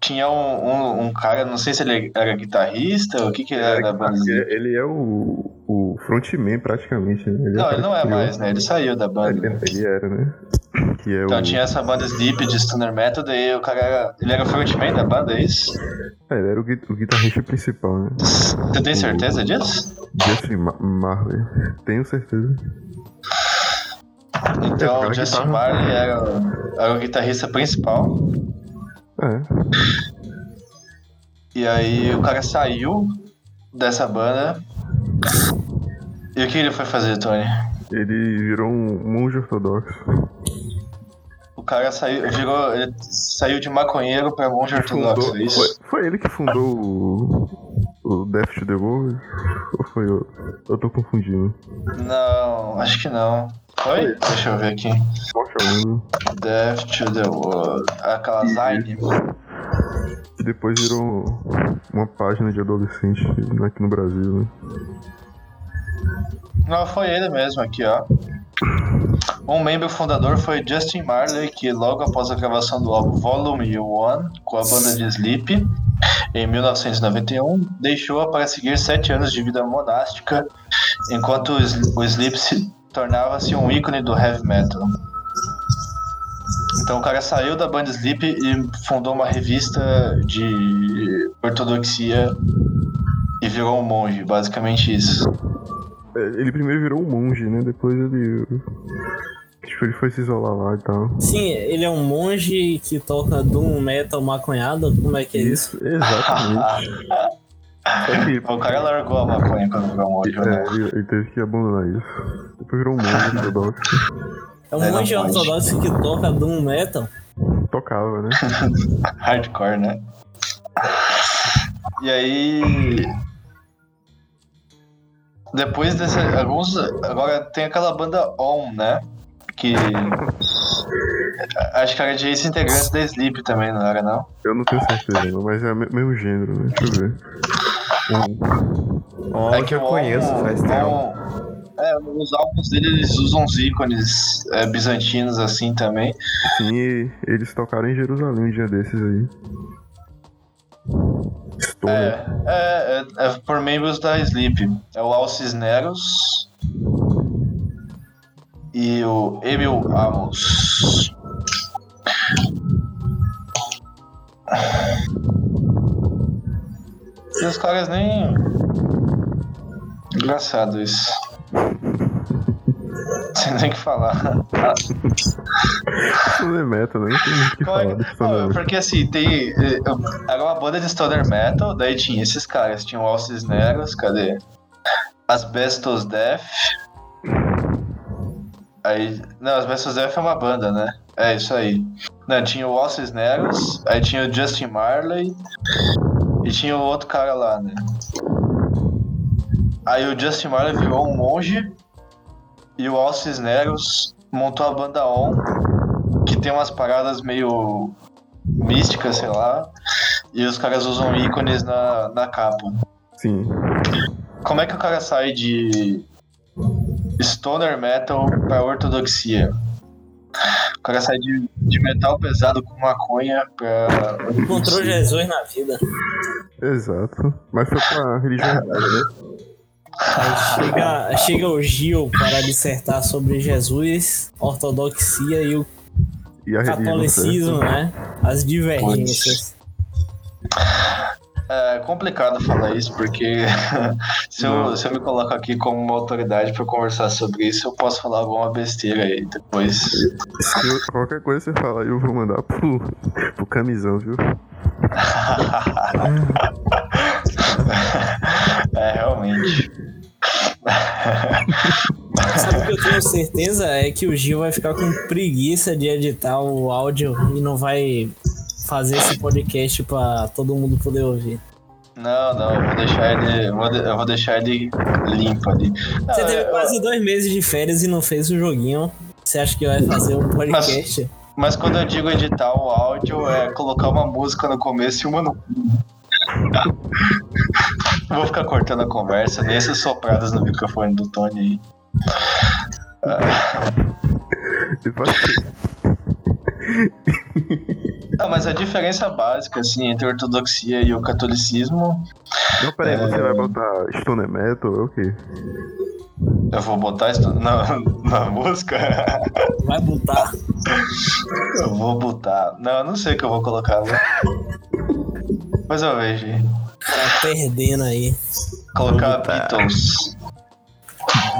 tinha um, um, um cara, não sei se ele era guitarrista ou o que, que ele era da banda Sleep. ele é o, o frontman praticamente, né? Ele é Não, cara ele não é mais, né? Ele saiu da banda. Ele, ele era, né? É Então o. tinha essa banda Sleep de Stoner Metal, daí o cara era. Ele era o frontman da banda, é isso? É, ele era o, gui- o guitarrista principal, né? Você tem certeza disso? Justin Ma- Marley. Tenho certeza. Então É, o Justin guitarra. Marley era, o- era o guitarrista principal. É. E aí o cara saiu dessa banda. E o que ele foi fazer, Tony? Ele virou um monge ortodoxo. O cara saiu, virou, ele saiu de maconheiro pra monge ortodoxo, Fundou- é isso? foi, foi ele que fundou o, o Death to the World? Ou foi eu? Eu tô confundindo. Não, acho que não. Foi? Deixa eu ver aqui. Nome? Death to the World. Aquela Zine. Que depois virou uma página de adolescente aqui no Brasil, né? Não, foi ele mesmo aqui, ó. Um membro fundador foi Justin Marley, que logo após a gravação do álbum Volume 1 com a banda de Sleep, em 1991, deixou-a para seguir sete anos de vida monástica, enquanto o Sleep se tornava-se um ícone do heavy metal. Então o cara saiu da banda Sleep e fundou uma revista de ortodoxia e virou um monge, basicamente isso. É, Ele primeiro virou um monge, né? Depois ele. Tipo, ele foi se isolar lá e tal. Sim, ele é um monge que toca doom metal maconhado. Como é que é isso? Exatamente. Só que, O cara largou a maconha quando virou monge, né? é, ele, ele teve que abandonar isso. Depois virou um monge ortodoxo. É um É, monge ortodoxo que toca doom metal. Tocava, né? Hardcore, né? E aí. Depois desse. Alguns. Agora tem aquela banda On, né? Que. Acho que era de ex-integrantes da Sleep também, não era não? Eu não tenho certeza, mas é o me- mesmo gênero, né? Deixa eu ver. Um, Ó, É que eu On- conheço faz tempo. On- É, os álbuns dele eles usam uns ícones é, bizantinos assim também. sim, e eles tocaram em Jerusalém um dia desses aí. Stoner. É, é, é, é por membros da Sleep. É o Al Cisneros e o Emil Amos. E os caras nem. Engraçado isso. Sem nem o que falar. Stoner Metal, né? Não tem muito o que é falar Não, porque assim, tem. eh, Era uma banda de Stoner Metal, daí tinha esses caras, tinha o Alces Negros, cadê? Asbestos Death. Aí. Não, Asbestos Death é uma banda, né? É isso aí. Não, tinha o Alces Negros, aí tinha o Justin Marley e tinha o outro cara lá, né? Aí o Justin Marley virou um monge e o Alces Negros montou a banda On que tem umas paradas meio místicas, sei lá, e os caras usam ícones na, na capa. Sim. Como é que o cara sai de stoner metal pra ortodoxia? O cara sai de, de metal pesado com maconha pra. Encontrou Jesus na vida. Exato. Mas foi pra religião errada, né? Aí chega, chega o Gil para dissertar sobre Jesus, ortodoxia e o E catolicismo, né? As divergências. É complicado falar isso, porque se eu, se eu me coloco aqui como uma autoridade pra conversar sobre isso, eu posso falar alguma besteira aí depois. Se eu- qualquer coisa você falar, eu vou mandar pro, pro camisão, viu? É, realmente. Sabe o que eu tenho certeza? É que o Gil vai ficar com preguiça de editar o áudio e não vai fazer esse podcast pra todo mundo poder ouvir. Não, não, eu vou deixar ele. eu vou deixar ele limpo ali. Não, Você teve eu- quase dois meses de férias e não fez o joguinho. Você acha que vai fazer um podcast? Mas quando eu digo editar o áudio, é colocar uma música no começo e uma no. Vou ficar cortando a conversa, nem essas sopradas no microfone do Tony aí. Você faz- Não, mas a diferença básica, assim, entre a ortodoxia e o catolicismo, Não, peraí, É. você vai botar Stoner Metal ou o quê? eu vou botar isso na, na música. Vai botar. Eu vou botar. Não, eu não sei o que eu vou colocar, né? Mas eu vejo. Tá perdendo aí. Colocar. Beatles.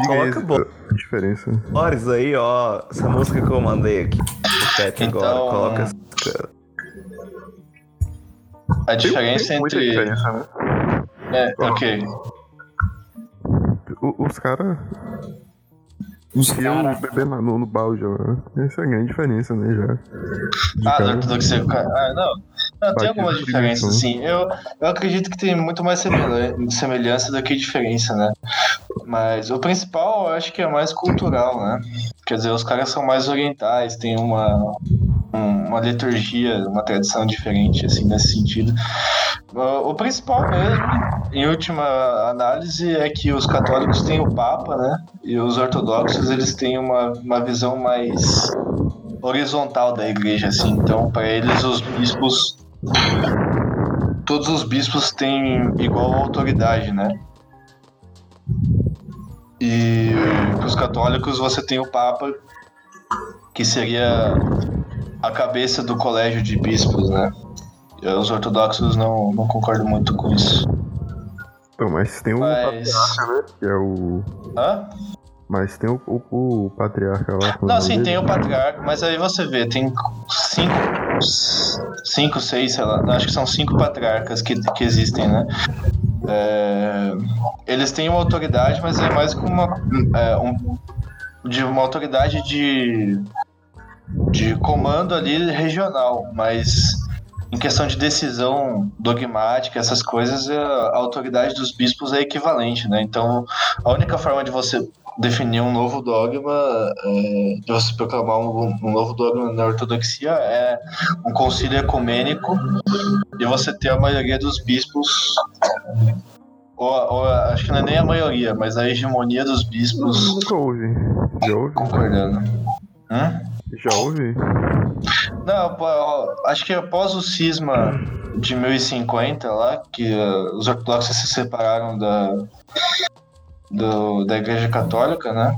Coloca bom. Diferença. Olha isso aí, ó. Essa música que eu mandei aqui. Então- agora. Coloca essa música. A diferença Tem muita entre. diferença, né? É, ok. O- Os caras Os caras. beber na- no, no balde, ó. Essa é a grande diferença, né, já. De Ah, cara. ortodoxia. Ah, não. Não, tem algumas diferenças, dimensão. sim. Eu, eu acredito que tem muito mais semel- semelhança do que diferença, né? Mas o principal eu acho que é mais cultural, né? Quer dizer, os caras são mais orientais, tem uma, uma liturgia, uma tradição diferente, assim, nesse sentido. O principal mesmo, em última análise, é que os católicos têm o Papa, né? E os ortodoxos, eles têm uma, uma visão mais horizontal da igreja, assim. Então, para eles, os bispos... Todos os bispos têm igual autoridade, né? E para os católicos, você tem o Papa, que seria a cabeça do colégio de bispos, né? Os ortodoxos não, não concordam muito com isso. Então, mas tem o Mas- patriarca, né? Que é o. Hã? Mas tem o, o, o patriarca lá. Não, sim, tem o patriarca, mas aí você vê, tem cinco, cinco, seis, sei lá, acho que são cinco patriarcas que, que existem, né? É, eles têm uma autoridade, mas é mais como uma, é, um- de uma autoridade de, de comando ali regional, mas em questão de decisão dogmática, essas coisas, a a autoridade dos bispos é equivalente, né? Então, a única forma de você definir um novo dogma, é, de você proclamar um, um novo dogma na ortodoxia é um concílio ecumênico e você ter a maioria dos bispos, ou, ou acho que não é nem a maioria, mas a hegemonia dos bispos Nunca. Já houve? concordando. Já houve? Não, acho que após o cisma de 1050 lá, que eh, os ortodoxos se separaram da, do- da Igreja Católica, né?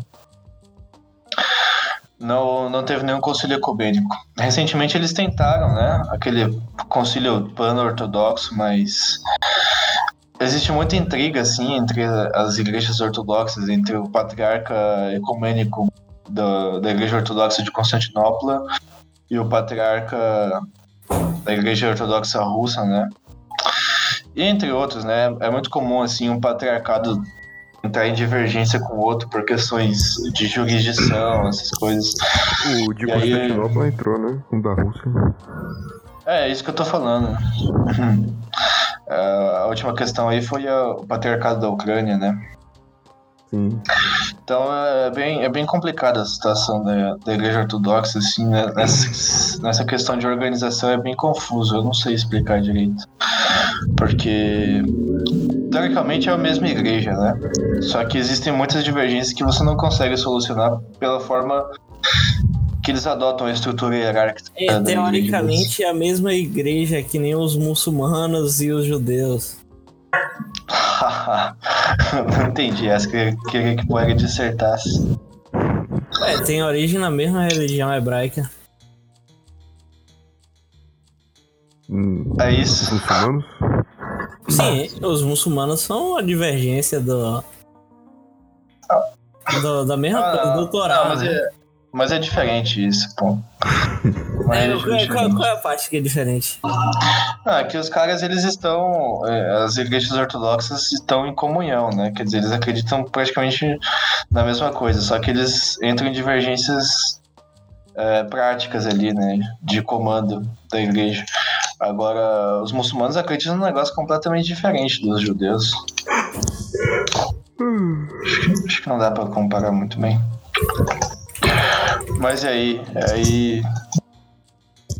Não, não teve nenhum concílio ecumênico. Recentemente eles tentaram, né? Aquele concílio pan-ortodoxo, mas existe muita intriga, assim, entre as igrejas ortodoxas, entre o patriarca ecumênico da, da Igreja Ortodoxa de Constantinopla e o patriarca da Igreja Ortodoxa Russa, né? E entre outros, né? É muito comum, assim, um patriarcado entrar em divergência com o outro por questões de jurisdição, essas coisas. O de E aí- Constantinopla entrou, né? O da Rússia. É, é isso que eu tô falando. Ah, a última questão aí foi o patriarcado da Ucrânia, né? Sim. Então é bem, é bem complicada a situação da, da Igreja Ortodoxa, assim, né? nessa, nessa questão de organização é bem confuso, eu não sei explicar direito. Porque, teoricamente, é a mesma igreja, né? Só que existem muitas divergências que você não consegue solucionar pela forma que eles adotam a estrutura hierárquica. É, teoricamente é a mesma igreja que nem os muçulmanos e os judeus. Não entendi essa, queria, queria que o Poega dissertasse. É, tem origem na mesma religião hebraica. Hum, É os isso. muçulmanos? Sim, os muçulmanos são a divergência do. do- da mesma Ah, coisa, do Torá. mas, né? é, mas é diferente isso, pô. Mas É, é qual, qual- qual é a parte que é diferente? Ah, que os caras, eles estão. é, As igrejas ortodoxas estão em comunhão, né? Quer dizer, eles acreditam praticamente na mesma coisa, só que eles entram em divergências é, práticas ali, né? De comando da igreja. Agora, os muçulmanos acreditam num negócio completamente diferente dos judeus. Acho que, acho que não dá pra comparar muito bem. Mas e aí? Aí.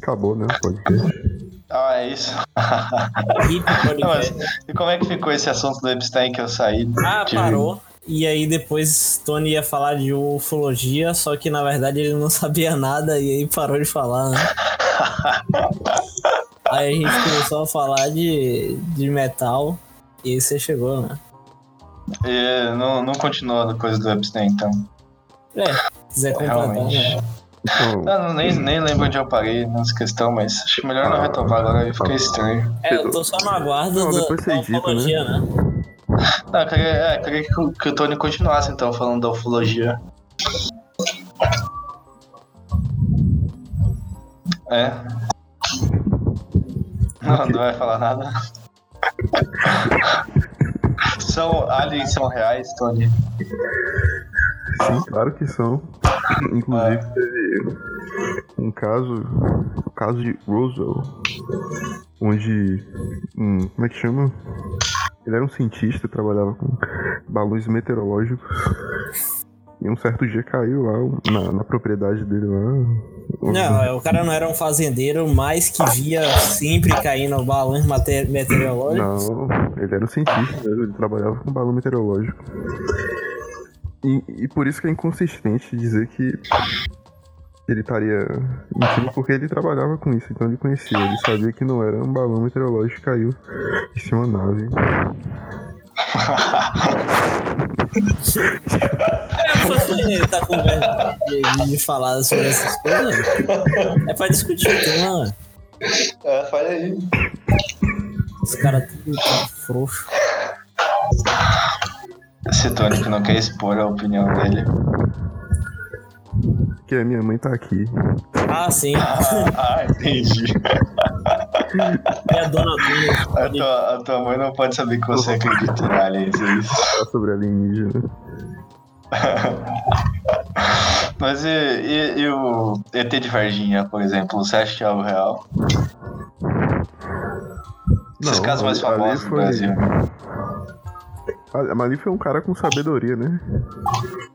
Acabou, né? o podcast. Ah, é isso. Não, mas e como é que ficou esse assunto do Epstein que eu saí? Ah, Tive- parou. E aí depois Tony ia falar de ufologia, só que na verdade ele não sabia nada e aí parou de falar, né? Aí a gente começou a falar de, de metal e aí você chegou, né? E não, não continua a coisa do Epstein, então. É, se quiser completar, Realmente. né? Não, não, nem, nem lembro onde eu parei nessa questão, mas acho melhor não Ah. retomar agora, aí fica estranho. É, eu tô só no aguardo Não, do, depois da edita, ufologia, né? Não, eu queria, é, eu queria que, o- que o Tony continuasse então falando da ufologia. É. Não, não vai falar nada. São aliens são reais, Tony. Sim, claro que são. Inclusive, teve um caso, o caso de Roswell, onde, um, como é que chama? Ele era um cientista, trabalhava com balões meteorológicos. E um certo dia caiu lá, na, na propriedade dele lá, Não, é, o cara não era um fazendeiro, mas que via sempre caindo balões meteorológicos. Não, ele era um cientista mesmo, ele trabalhava com balão meteorológico. E, e por isso que é inconsistente dizer que ele estaria mentindo, porque ele trabalhava com isso, então ele conhecia, ele sabia que não era um balão meteorológico que caiu em cima da nave. É, porque ele tá com vergonha de, de falar sobre essas coisas. É pra discutir o tema? É, fala aí. Os caras tudo tá frouxo. Esse Tônico não quer expor a opinião dele. Que a minha mãe tá aqui. Ah, sim. Ah, entendi. E a dona Tuna. A tua, a tua mãe não pode saber que você acredita em aliens, é isso. Sobre alienígena. Mas e, e, e o ET de Varginha, por exemplo, você acha que é algo real? Esses casos mais famosos do Brasil. Ah, Mas ali foi um cara com sabedoria, né?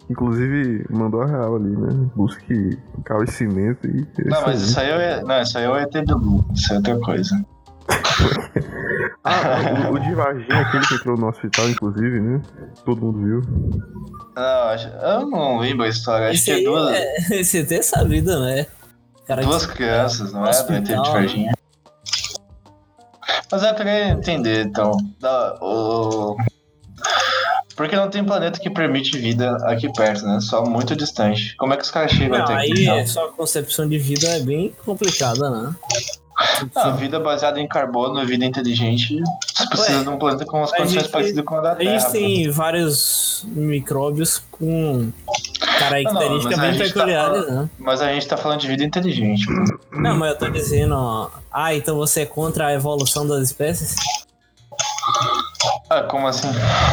Inclusive, mandou a real ali, né? Busque conhecimento e. é Não, mas isso aí, é, não, isso aí é o ET do Lu, isso é outra coisa. Ah, o, o de Varginha, aquele que entrou no hospital, inclusive, né? Todo mundo viu. Não, acho- eu não lembro a história, acho Esse que é duas, é, esse ET é sabido, né? Cara, duas que- crianças, não é? Do ET de né? Varginha. Mas eu queria entender, então, da, o... Porque não tem planeta que permite vida aqui perto, né? Só muito distante. Como é que os caras chegam Não, até aqui? aí então? é só a concepção de vida é bem complicada, né? Ah, vida baseada em carbono, vida inteligente, você precisa Ué, de um planeta com as condições gente- parecidas com a da A Terra. gente tem vários micróbios com características Não, não, bem tá peculiares, falando- né? Mas a gente tá falando de vida inteligente. Não, mas eu tô dizendo, ó, ah, então você é contra a evolução das espécies? Ah, como assim?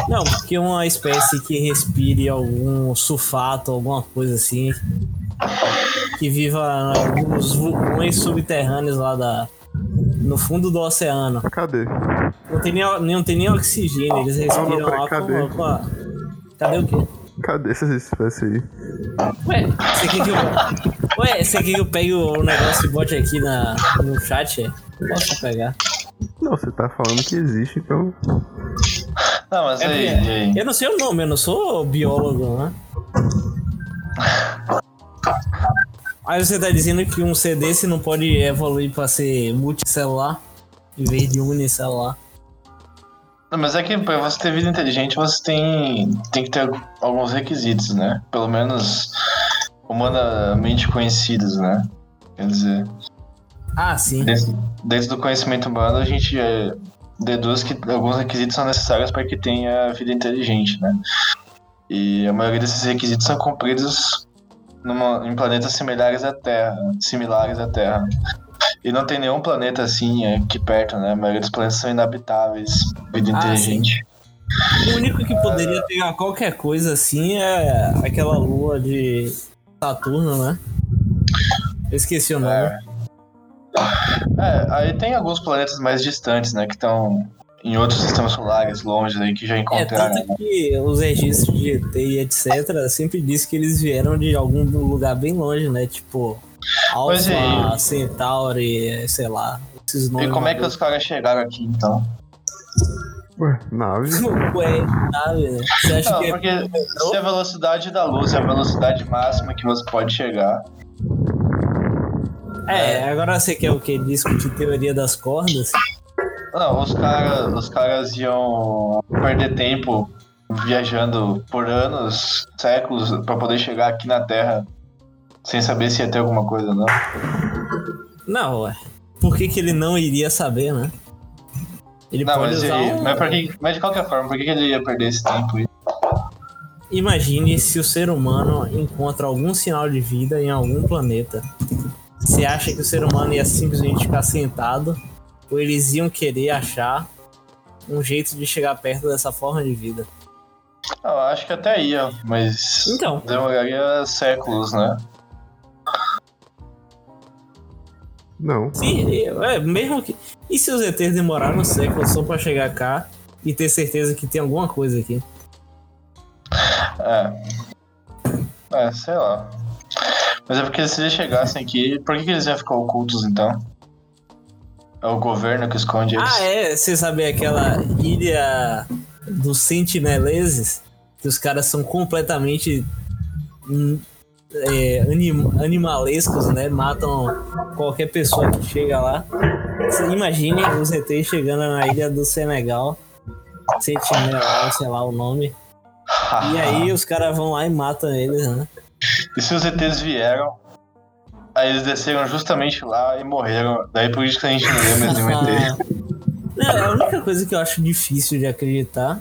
Não, porque uma espécie que respire algum sulfato, alguma coisa assim, que viva em alguns vulcões subterrâneos lá da, no fundo do oceano. Cadê? Não tem nem, não tem nem oxigênio, eles respiram não, lá cadê? com, com a... Cadê o quê? Cadê essas espécies aí? Ué, você quer que eu... Ué, você quer que eu pegue o negócio e bote aqui na, no chat? é? Posso pegar. Não, você tá falando que existe, então. Não, mas É aí, aí? Eu não sei o nome, eu não sou biólogo, né? Aí você tá dizendo que um CD se não pode evoluir pra ser multicelular em vez de unicelular. Não, mas é que pra você ter vida inteligente, você tem, tem que ter alguns requisitos, né? Pelo menos humanamente conhecidos, né? Quer dizer, Ah, sim. dentro, dentro do conhecimento humano, a gente é, deduz que alguns requisitos são necessários para que tenha vida inteligente, né? E a maioria desses requisitos são cumpridos numa- em planetas similares à Terra, similares à Terra. E não tem nenhum planeta assim aqui perto, né? A maioria dos planetas são inabitáveis, vida Ah, inteligente. O único que poderia pegar qualquer coisa assim é aquela lua de Saturno, né? Eu esqueci o nome. É. É, aí tem alguns planetas mais distantes, né? Que estão em outros sistemas solares, longe aí, que já É, encontraram. tanto que os registros de ET e etc. sempre diz que eles vieram de algum lugar bem longe, né? Tipo, é. Alpha, Centauri, sei lá. Esses nomes. E como é que os caras chegaram aqui, então? Ué, nave? Ué, sabe, né? Você acha Não, que é porque se a velocidade da luz é a velocidade máxima que você pode chegar, É, agora você quer o quê? Discutir teoria das cordas? não, os caras os caras iam perder tempo viajando por anos, séculos, pra poder chegar aqui na Terra sem saber se ia ter alguma coisa, não. Não, ué. Por que, que ele não iria saber, né? Ele Não, pode mas, usar ele- um... mas, que- mas de qualquer forma, por que que ele ia perder esse tempo aí? Imagine se o ser humano encontra algum sinal de vida em algum planeta. Você acha que o ser humano ia simplesmente ficar sentado? Ou eles iam querer achar um jeito de chegar perto dessa forma de vida? Eu acho que até ia, mas Então. demoraria séculos, né? Não. Sim, é, mesmo que. E se os ETs demoraram séculos só pra chegar cá e ter certeza que tem alguma coisa aqui? É. É, sei lá. Mas é porque se eles chegassem aqui, por que, que eles iam ficar ocultos então? É o governo que esconde eles. Ah, é? Você sabe aquela ilha dos sentineleses? Que os caras são completamente hum, é, anim- animalescos, né? Matam qualquer pessoa que chega lá. Você imagine os ETs chegando na ilha do Senegal. Sentinela, sei lá o nome. E aí os caras vão lá e matam eles, né? E se os ETs vieram, aí eles desceram justamente lá e morreram. Daí por isso que a gente não vê mais nenhum ET. Não, a única coisa que eu acho difícil de acreditar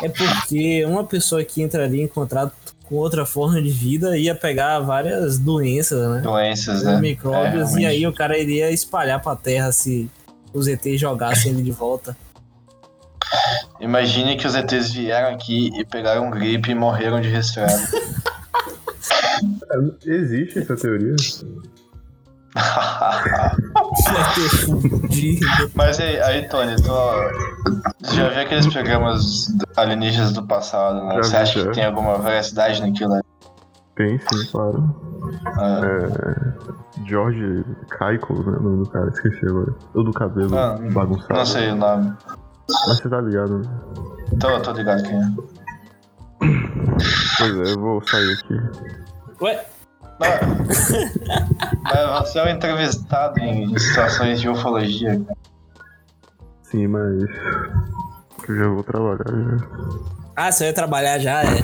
é porque uma pessoa que entraria em contato com outra forma de vida ia pegar várias doenças, né? Doenças, né? Micróbios, É, e aí o cara iria espalhar pra terra se os ETs jogassem ele de volta. Imagine que os ETs vieram aqui e pegaram gripe e morreram de resfriado. Existe essa teoria? Mas aí, aí Tony, tu você já viu aqueles programas alienígenas do passado, né? Já Você acha já. que tem alguma veracidade naquilo ali? Tem sim, claro. Ah, É, George Kaiko, né? O nome do cara, esqueci agora. O do cabelo Ah, bagunçado. não sei o nome. Mas você tá ligado, né? Tô, tô ligado quem é. Pois é, eu vou sair aqui. Ué, Mas você é um entrevistado em situações de ufologia. cara. Sim, mas. Eu já vou trabalhar já. ah, você vai trabalhar já, é?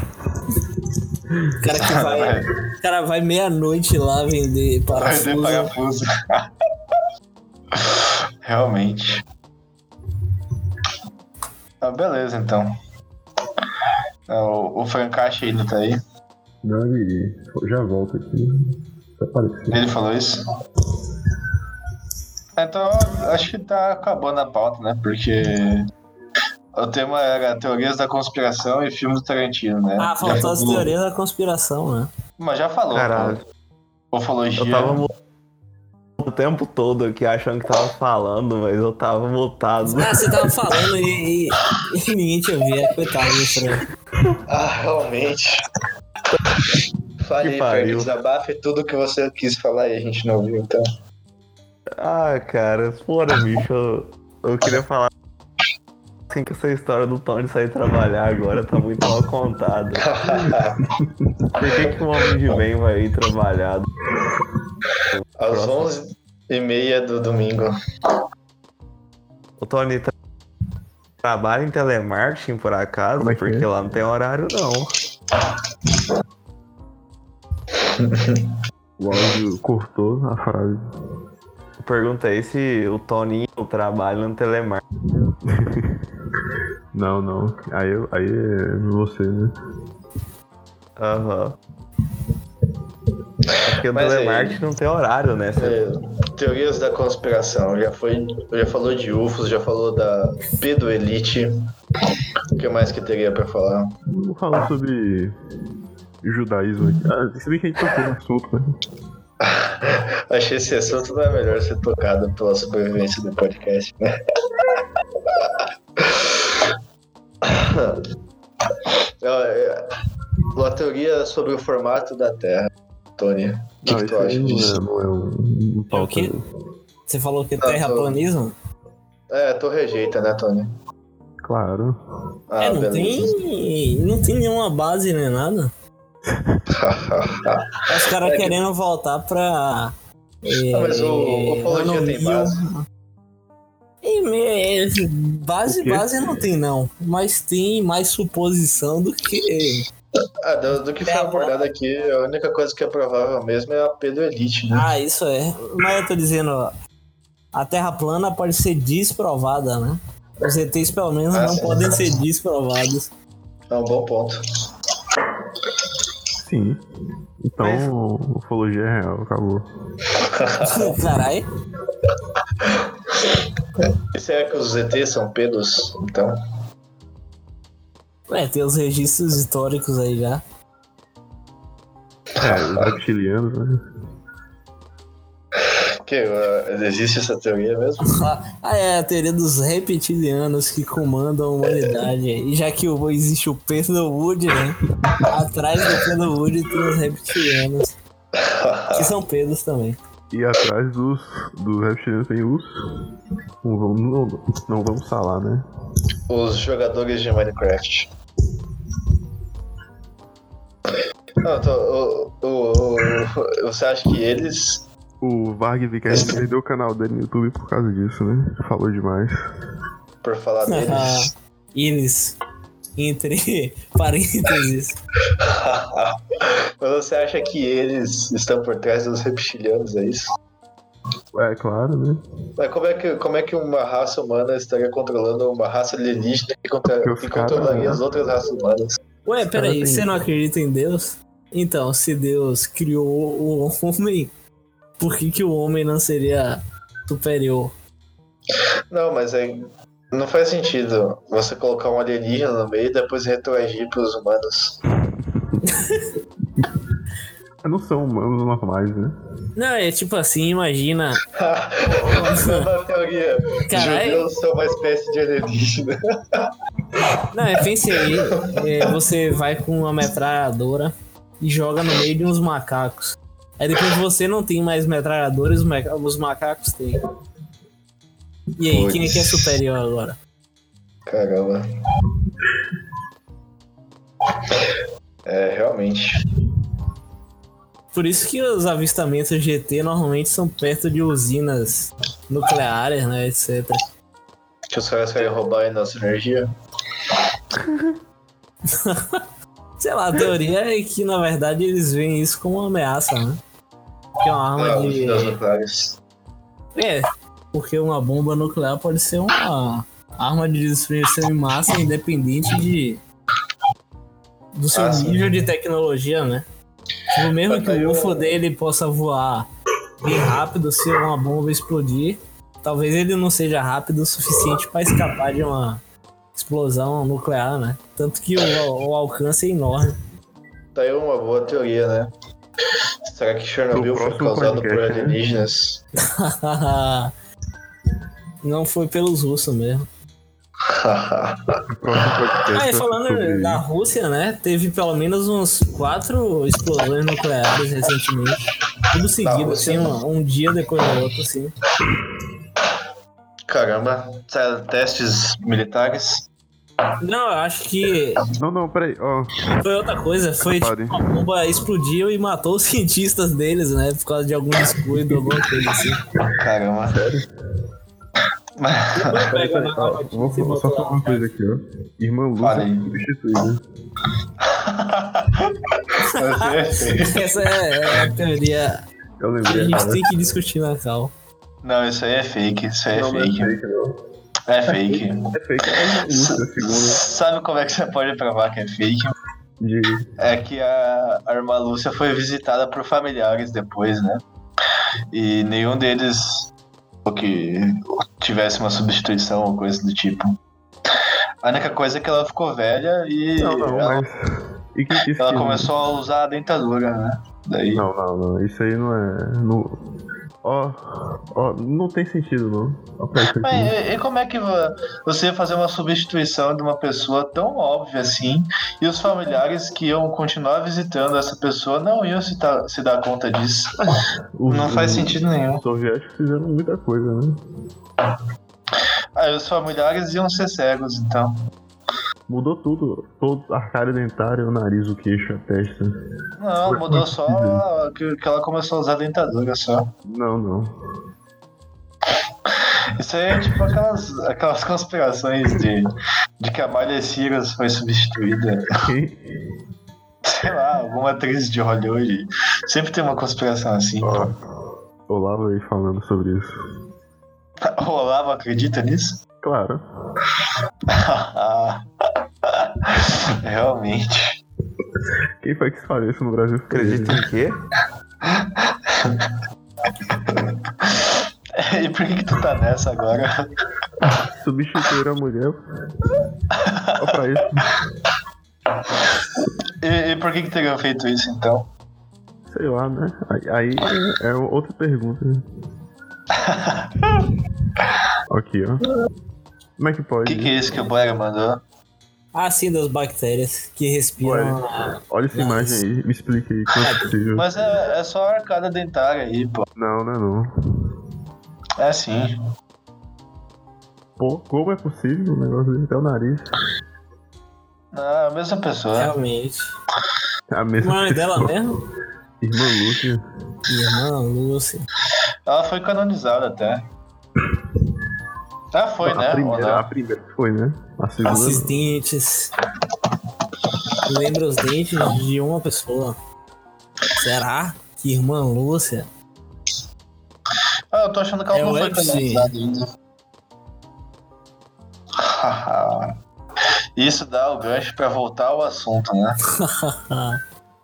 O cara que vai. O cara vai meia-noite lá vender Vai ter parafuso. parafuso. Realmente. Ah, beleza, então. Ah, O, o Francache ainda tá aí. Não, ele já volta aqui. Aparecer. Ele falou isso? Então, acho que tá acabando a pauta, né? Porque o tema era teorias da conspiração e filmes do Tarantino, né? Ah, faltou Já as falou- teorias da conspiração, né? Mas já falou. Caralho. pô. Ufologia. Eu tava o tempo todo aqui achando que tava falando, mas eu tava mutado. Ah, você tava falando e, e- e ninguém te ouvia. Coitado do Fran. Ah, realmente. Fale Que aí, pariu. Desabafe tudo que você quis falar e a gente não ouviu, então. Ah, cara, fora, bicho. Eu, eu queria falar assim que essa história do Tony sair trabalhar agora tá muito mal contada. Por que, que um homem de bem vai ir trabalhar? Às Próximo. 11h30 do domingo. O Tony tra- trabalha em telemarketing, por acaso? É que porque é? lá não tem horário, não. O áudio cortou a frase. Perguntei se o Toninho trabalha no telemarketing. Não, não. Aí, aí é você, né? Aham. É porque o Mas aí- telemarketing não tem horário, né? É, teorias da conspiração. Já foi. Já falou de UFOs, já falou da Pedro Elite. O que mais que teria pra falar? Vamos falar sobre judaísmo aqui. Ah, se bem que a gente tocou no assunto, né? Achei esse assunto não é melhor ser tocado pela sobrevivência do podcast, né? Ó, é, Uma teoria sobre o formato da Terra, Tony. O que, não, que tu acha não disso? é, não é um, um É o quê? Você falou que é tô- terraplanismo? É, tu rejeita, né, Tony? Claro. Ah, é, não beleza. tem. Não tem nenhuma base nem nada. Os caras É que- querendo voltar pra. Ah, mas o- o ufologia tem base? E me- base, O base não tem, não. Mas tem mais suposição do que. Ah, do, do que foi É, abordado aqui, a única coisa que é provável mesmo é a Pedro Elite, né? Ah, isso é. Mas eu tô dizendo, a Terra plana pode ser desprovada, né? Os ETs, pelo menos, Ah, não sim. podem ser desprovados. É um bom ponto. Sim. Então, Mas- ufologia é real, acabou. Caralho. E será que os ETs são pedos, então? É, tem os registros históricos aí já. É, os reptilianos, né? Que, uh, existe essa teoria mesmo? Ah, é a teoria dos reptilianos que comandam a humanidade. E já que existe o Pedro Wood, né? Atrás do Pedro Wood tem os reptilianos. Que são Pedros também. E atrás dos, dos reptilianos tem os. Não vamos, não, não vamos falar, né? Os jogadores de Minecraft. Não, tô, o, o, o- você acha que eles. O Varg Vickers perdeu o canal dele no YouTube por causa disso, né? Falou demais. Por falar deles. Eles, entre parênteses. Mas você acha que eles estão por trás dos reptilianos, é isso? É claro, né? Mas como é que, como é que uma raça humana estaria controlando uma raça alienígena que, contra, que controlaria as outras raças humanas? Ué, peraí, tem- você não acredita em Deus? Então, se Deus criou o homem, por que, que o homem não seria superior? Não, mas aí não faz sentido você colocar um alienígena no meio e depois retroagir pros humanos. Não são humanos normais, né? Não, é tipo assim, imagina. Isso é uma teoria. Caralho. Judeus são uma espécie de alienígena. Não, é, pense aí, é, você vai com uma metralhadora e joga no meio de uns macacos. Aí depois você não tem mais metralhadores, os macacos têm. E aí, quem é que é superior agora? Caramba. É, realmente. Por isso que os avistamentos GT normalmente são perto de usinas nucleares, né, etc. Que os caras querem roubar a nossa energia. Sei lá, a teoria é que na verdade eles veem isso como uma ameaça, né? Que é uma arma Ah, de. nucleares. É, porque uma bomba nuclear pode ser uma arma de destruição em massa independente de. do seu Ah, sim. nível de tecnologia, né? Tipo, mesmo Mas que o eu- UFO dele possa voar bem rápido, se uma bomba explodir, talvez ele não seja rápido o suficiente para escapar de uma explosão nuclear, né? Tanto que o, o alcance é enorme. Tá aí uma boa teoria, né? Será que Chernobyl No foi causado por podcast, né? alienígenas? não foi pelos russos mesmo. Ah, e ser falando da Rússia, né? Teve pelo menos uns quatro explosões nucleares recentemente. Tudo seguido, assim, um, um dia depois do outro, assim. Caramba, testes militares? Não, eu acho que Não, não, peraí, ó. foi outra coisa. Foi tipo, uma bomba explodiu e matou os cientistas deles, né? Por causa de algum descuido, alguma coisa assim. Caramba. Mas- Depois Peraí, peraí, ó, vou, só falar uma coisa aqui, ó. Irmã Lúcia Fala aí. substituída. Essa é, é a teoria Eu que a lembrei gente tem que discutir na cal. Não, isso aí é fake. Isso aí é Não, não é fake. fake, não. É fake. É fake, é Sabe como é que você pode provar que é fake? de... É que a, a irmã Lúcia foi visitada por familiares depois, né? E nenhum deles que tivesse uma substituição ou coisa do tipo. A única coisa é que ela ficou velha e Não, não, ela, mas... E ela começou a usar a dentadura, né? Daí. Não, não, não. Isso aí não é... Não... Ó, ó, não tem sentido, não. Mas e, e como é que vo- você ia fazer uma substituição de uma pessoa tão óbvia assim e os familiares que iam continuar visitando essa pessoa não iam se, ta- se dar conta disso? Os- Não faz sentido nenhum. Os soviéticos fizeram muita coisa, né? Aí os familiares iam ser cegos, então. Mudou tudo. Todo a arcária dentária, o nariz, o queixo, a testa. Não, Foi mudou só que, que ela começou a usar dentadura só. Não, não. Isso aí é tipo aquelas, aquelas conspirações de, de que a Miley Cyrus foi substituída. Sei lá, alguma atriz de Hollywood. Sempre tem uma conspiração assim. Ó, Olavo aí falando sobre isso. Olavo acredita nisso? Claro. Realmente. Quem foi que espalhou isso no Brasil? Acredita em quê? E por que, que tu tá nessa agora? Substituir a mulher. Só pra isso. E, e por que, que teriam feito isso então? Sei lá, né? Aí, aí é outra pergunta. né? Aqui, ó. Como é que O pode? que, que é isso que o Boega mandou? Ah, sim, das bactérias que respiram. a- Olha essa Nossa. imagem aí, me explica aí como é possível. Mas é, é só a arcada dentária aí, pô. Não, não é não. É assim. Pô, como é possível o negócio dele até o nariz? É a mesma pessoa. Realmente. A O mesma nome dela mesmo? Irmã Lúcia. Irmã Lúcia. Ela foi canonizada até. Ah, foi, a né? Primeira, a primeira foi, né? A segunda. dentes. Lembra os dentes de uma pessoa. Será que irmã Lúcia? Ah, eu tô achando que ela É não foi canonizada ainda. Isso dá o gancho pra voltar ao assunto, né?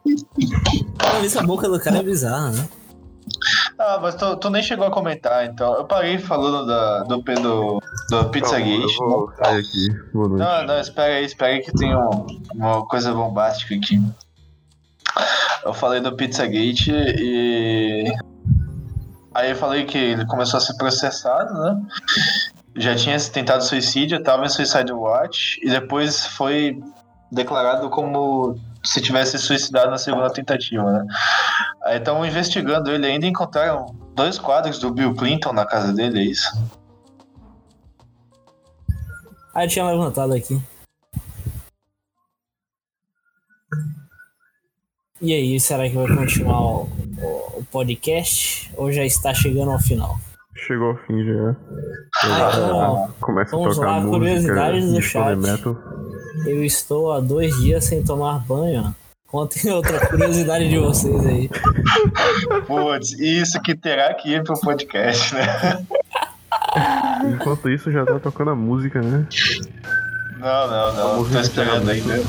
Olha, essa boca do cara é bizarra, né? Ah, mas tu, tu nem chegou a comentar, então. Eu parei falando da, do, do, do Pizzagate. Eu vou sair aqui. Não, não, espera aí, espera aí que tem um- uma coisa bombástica aqui. Eu falei do Pizzagate e. Aí eu falei que ele começou a ser processado, né? Já tinha tentado suicídio, tava em Suicide Watch e depois foi declarado como se tivesse suicidado na segunda tentativa, né? Aí estão investigando ele ainda e encontraram dois quadros do Bill Clinton na casa dele, é isso? Ah, eu tinha levantado aqui. E aí, será que vai continuar o, o- o podcast? Ou já está chegando ao final? Chegou ao fim já. Ah, então, Começa a vamos tocar lá, música curiosidades do chat. metal. eu estou há dois dias sem tomar banho. Contem outra curiosidade de vocês aí. Putz, isso que terá que ir pro podcast, né? Enquanto isso já tá tocando a música, né? Não, não, não. Tô esperando ainda.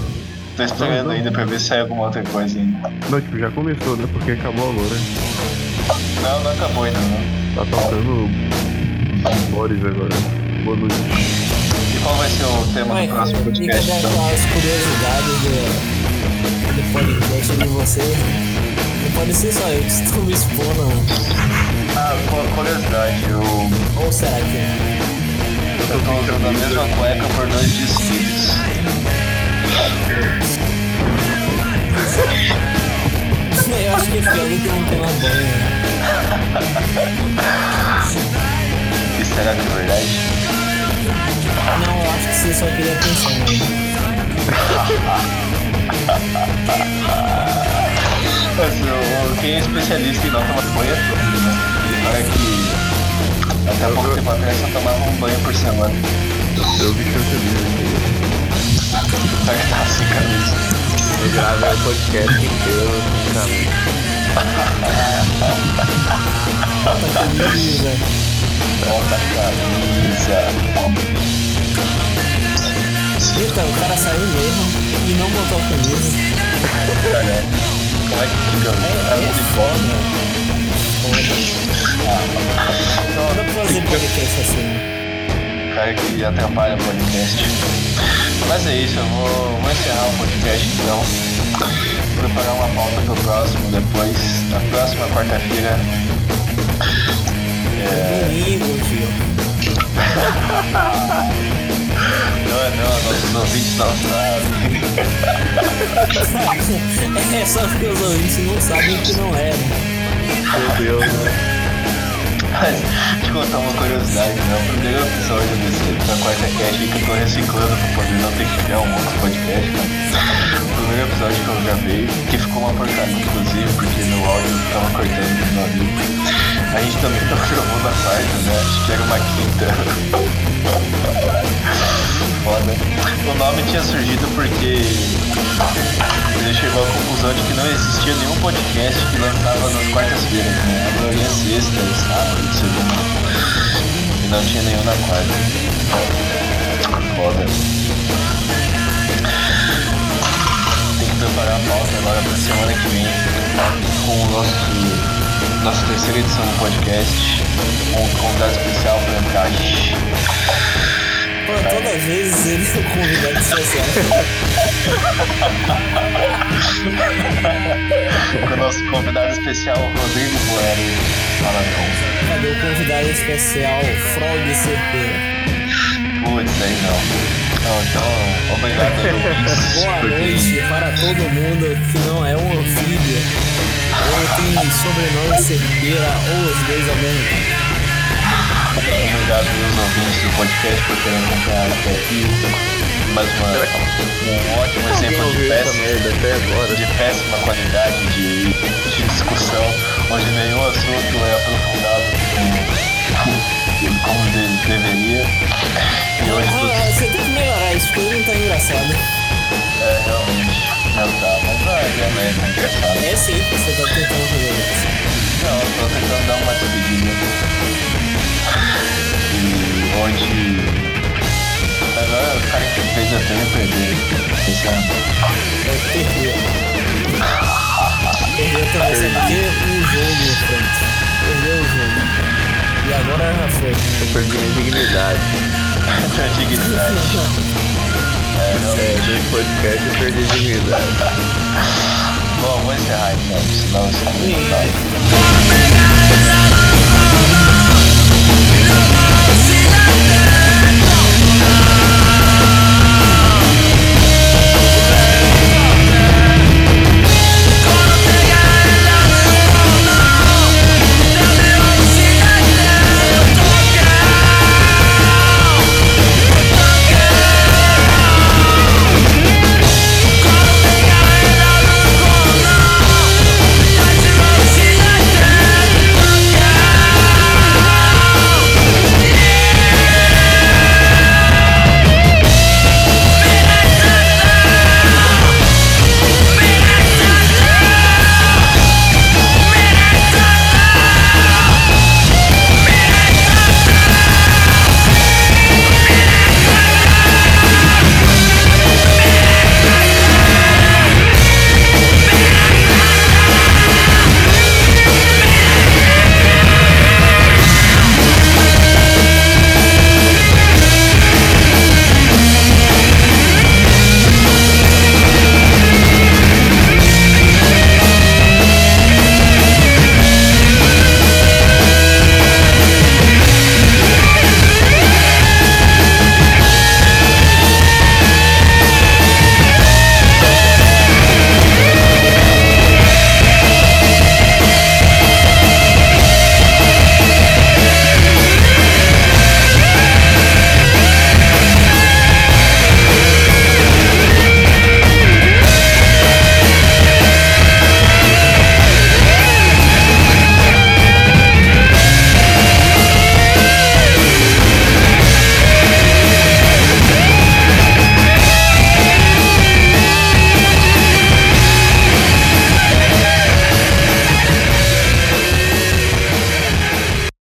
Tô esperando ainda pra ver se sai alguma outra coisa ainda. Não, tipo, já começou, né? Porque acabou agora. Não, não acabou ainda, não. Tá tocando Boris agora. Boa noite. E qual vai ser o tema Ué, do próximo podcast, então? as curiosidades do, do podcast de vocês? Não pode ser só eu que estou me expondo. Ah, cu- curiosidade. Eu, Ou será que é? eu tô usando a mesma cueca por dois dias seguidos. Eu acho que é pior do que não tomar banho. E será que é verdade? Não, eu acho que você só queria pensar Mas eu, quem é especialista em não tomar banho é todo, né? Que até pouco tempo atrás só tomava um banho por semana. Eu vi chance livre. Só que tá sem camisa. Eu gravei o podcast inteiro camisa. Tá velho. Bota a camisa. Então, o cara saiu mesmo e não botou a camisa. Como é que fica? É, é foda. Foda. Não dá pra fazer podcast assim. cara que atrapalha o podcast. Mas é isso, eu vou, vou encerrar o podcast então. Vou preparar uma pauta pro próximo depois, na próxima quarta-feira. Domingo, tio. Não, não, nossos ouvintes não sabem. É só porque os ouvintes não sabem que não é. né? Meu Deus, né? Te contar uma curiosidade, né? O primeiro episódio desse, da quarta cast que eu tô reciclando pra poder não ter que criar um outro podcast, né? O primeiro episódio que eu gravei, que ficou uma porcaria, inclusive, porque no áudio tava cortando do meu amigo. A gente também não gravou na quarta, né? Acho que era uma quinta. Foda. O nome tinha surgido porque ele chegou à conclusão de que não existia nenhum podcast que lançava nas quartas-feiras, né? A maioria é sexta, sábado, E não tinha nenhum na quarta. Foda. Tem que preparar a pauta agora pra semana que vem com o nosso nossa terceira edição do podcast, com um convidado especial para encaixe. Pô, todas as vezes ele é o convidado especial. Com o nosso convidado especial, Rodrigo Bueno. Fala não. Cadê o convidado especial Frog Certeira? Putz, aí não. Não, então, obrigado. Boa noite para todo mundo que não é um anfíbio. Ou tem sobrenome certeira, ou os dois ao mesmo tempo. Obrigado aos ouvintes do podcast por terem acompanhado até aqui. Mais uma, um ótimo exemplo de péssima, merda até agora? de péssima qualidade de, de discussão, onde nenhum assunto é aprofundado como, como de- deveria. E hoje tudo Ah, você tem que melhorar isso, porque não tá engraçado. é realmente não tá, mas não é realmente engraçado. É sim, você tá tentando fazer isso. Não, eu tô tentando dar uma despedida. E onde. Agora o cara que fez até me perder. É perder. Perder também, sabe por quê? Um jogo, Frank. Perdeu o jogo. E agora já foi. Eu perdi minha dignidade. dignidade. É, nesse podcast eu perdi a dignidade. Bom, vou encerrar então, senão isso não vai.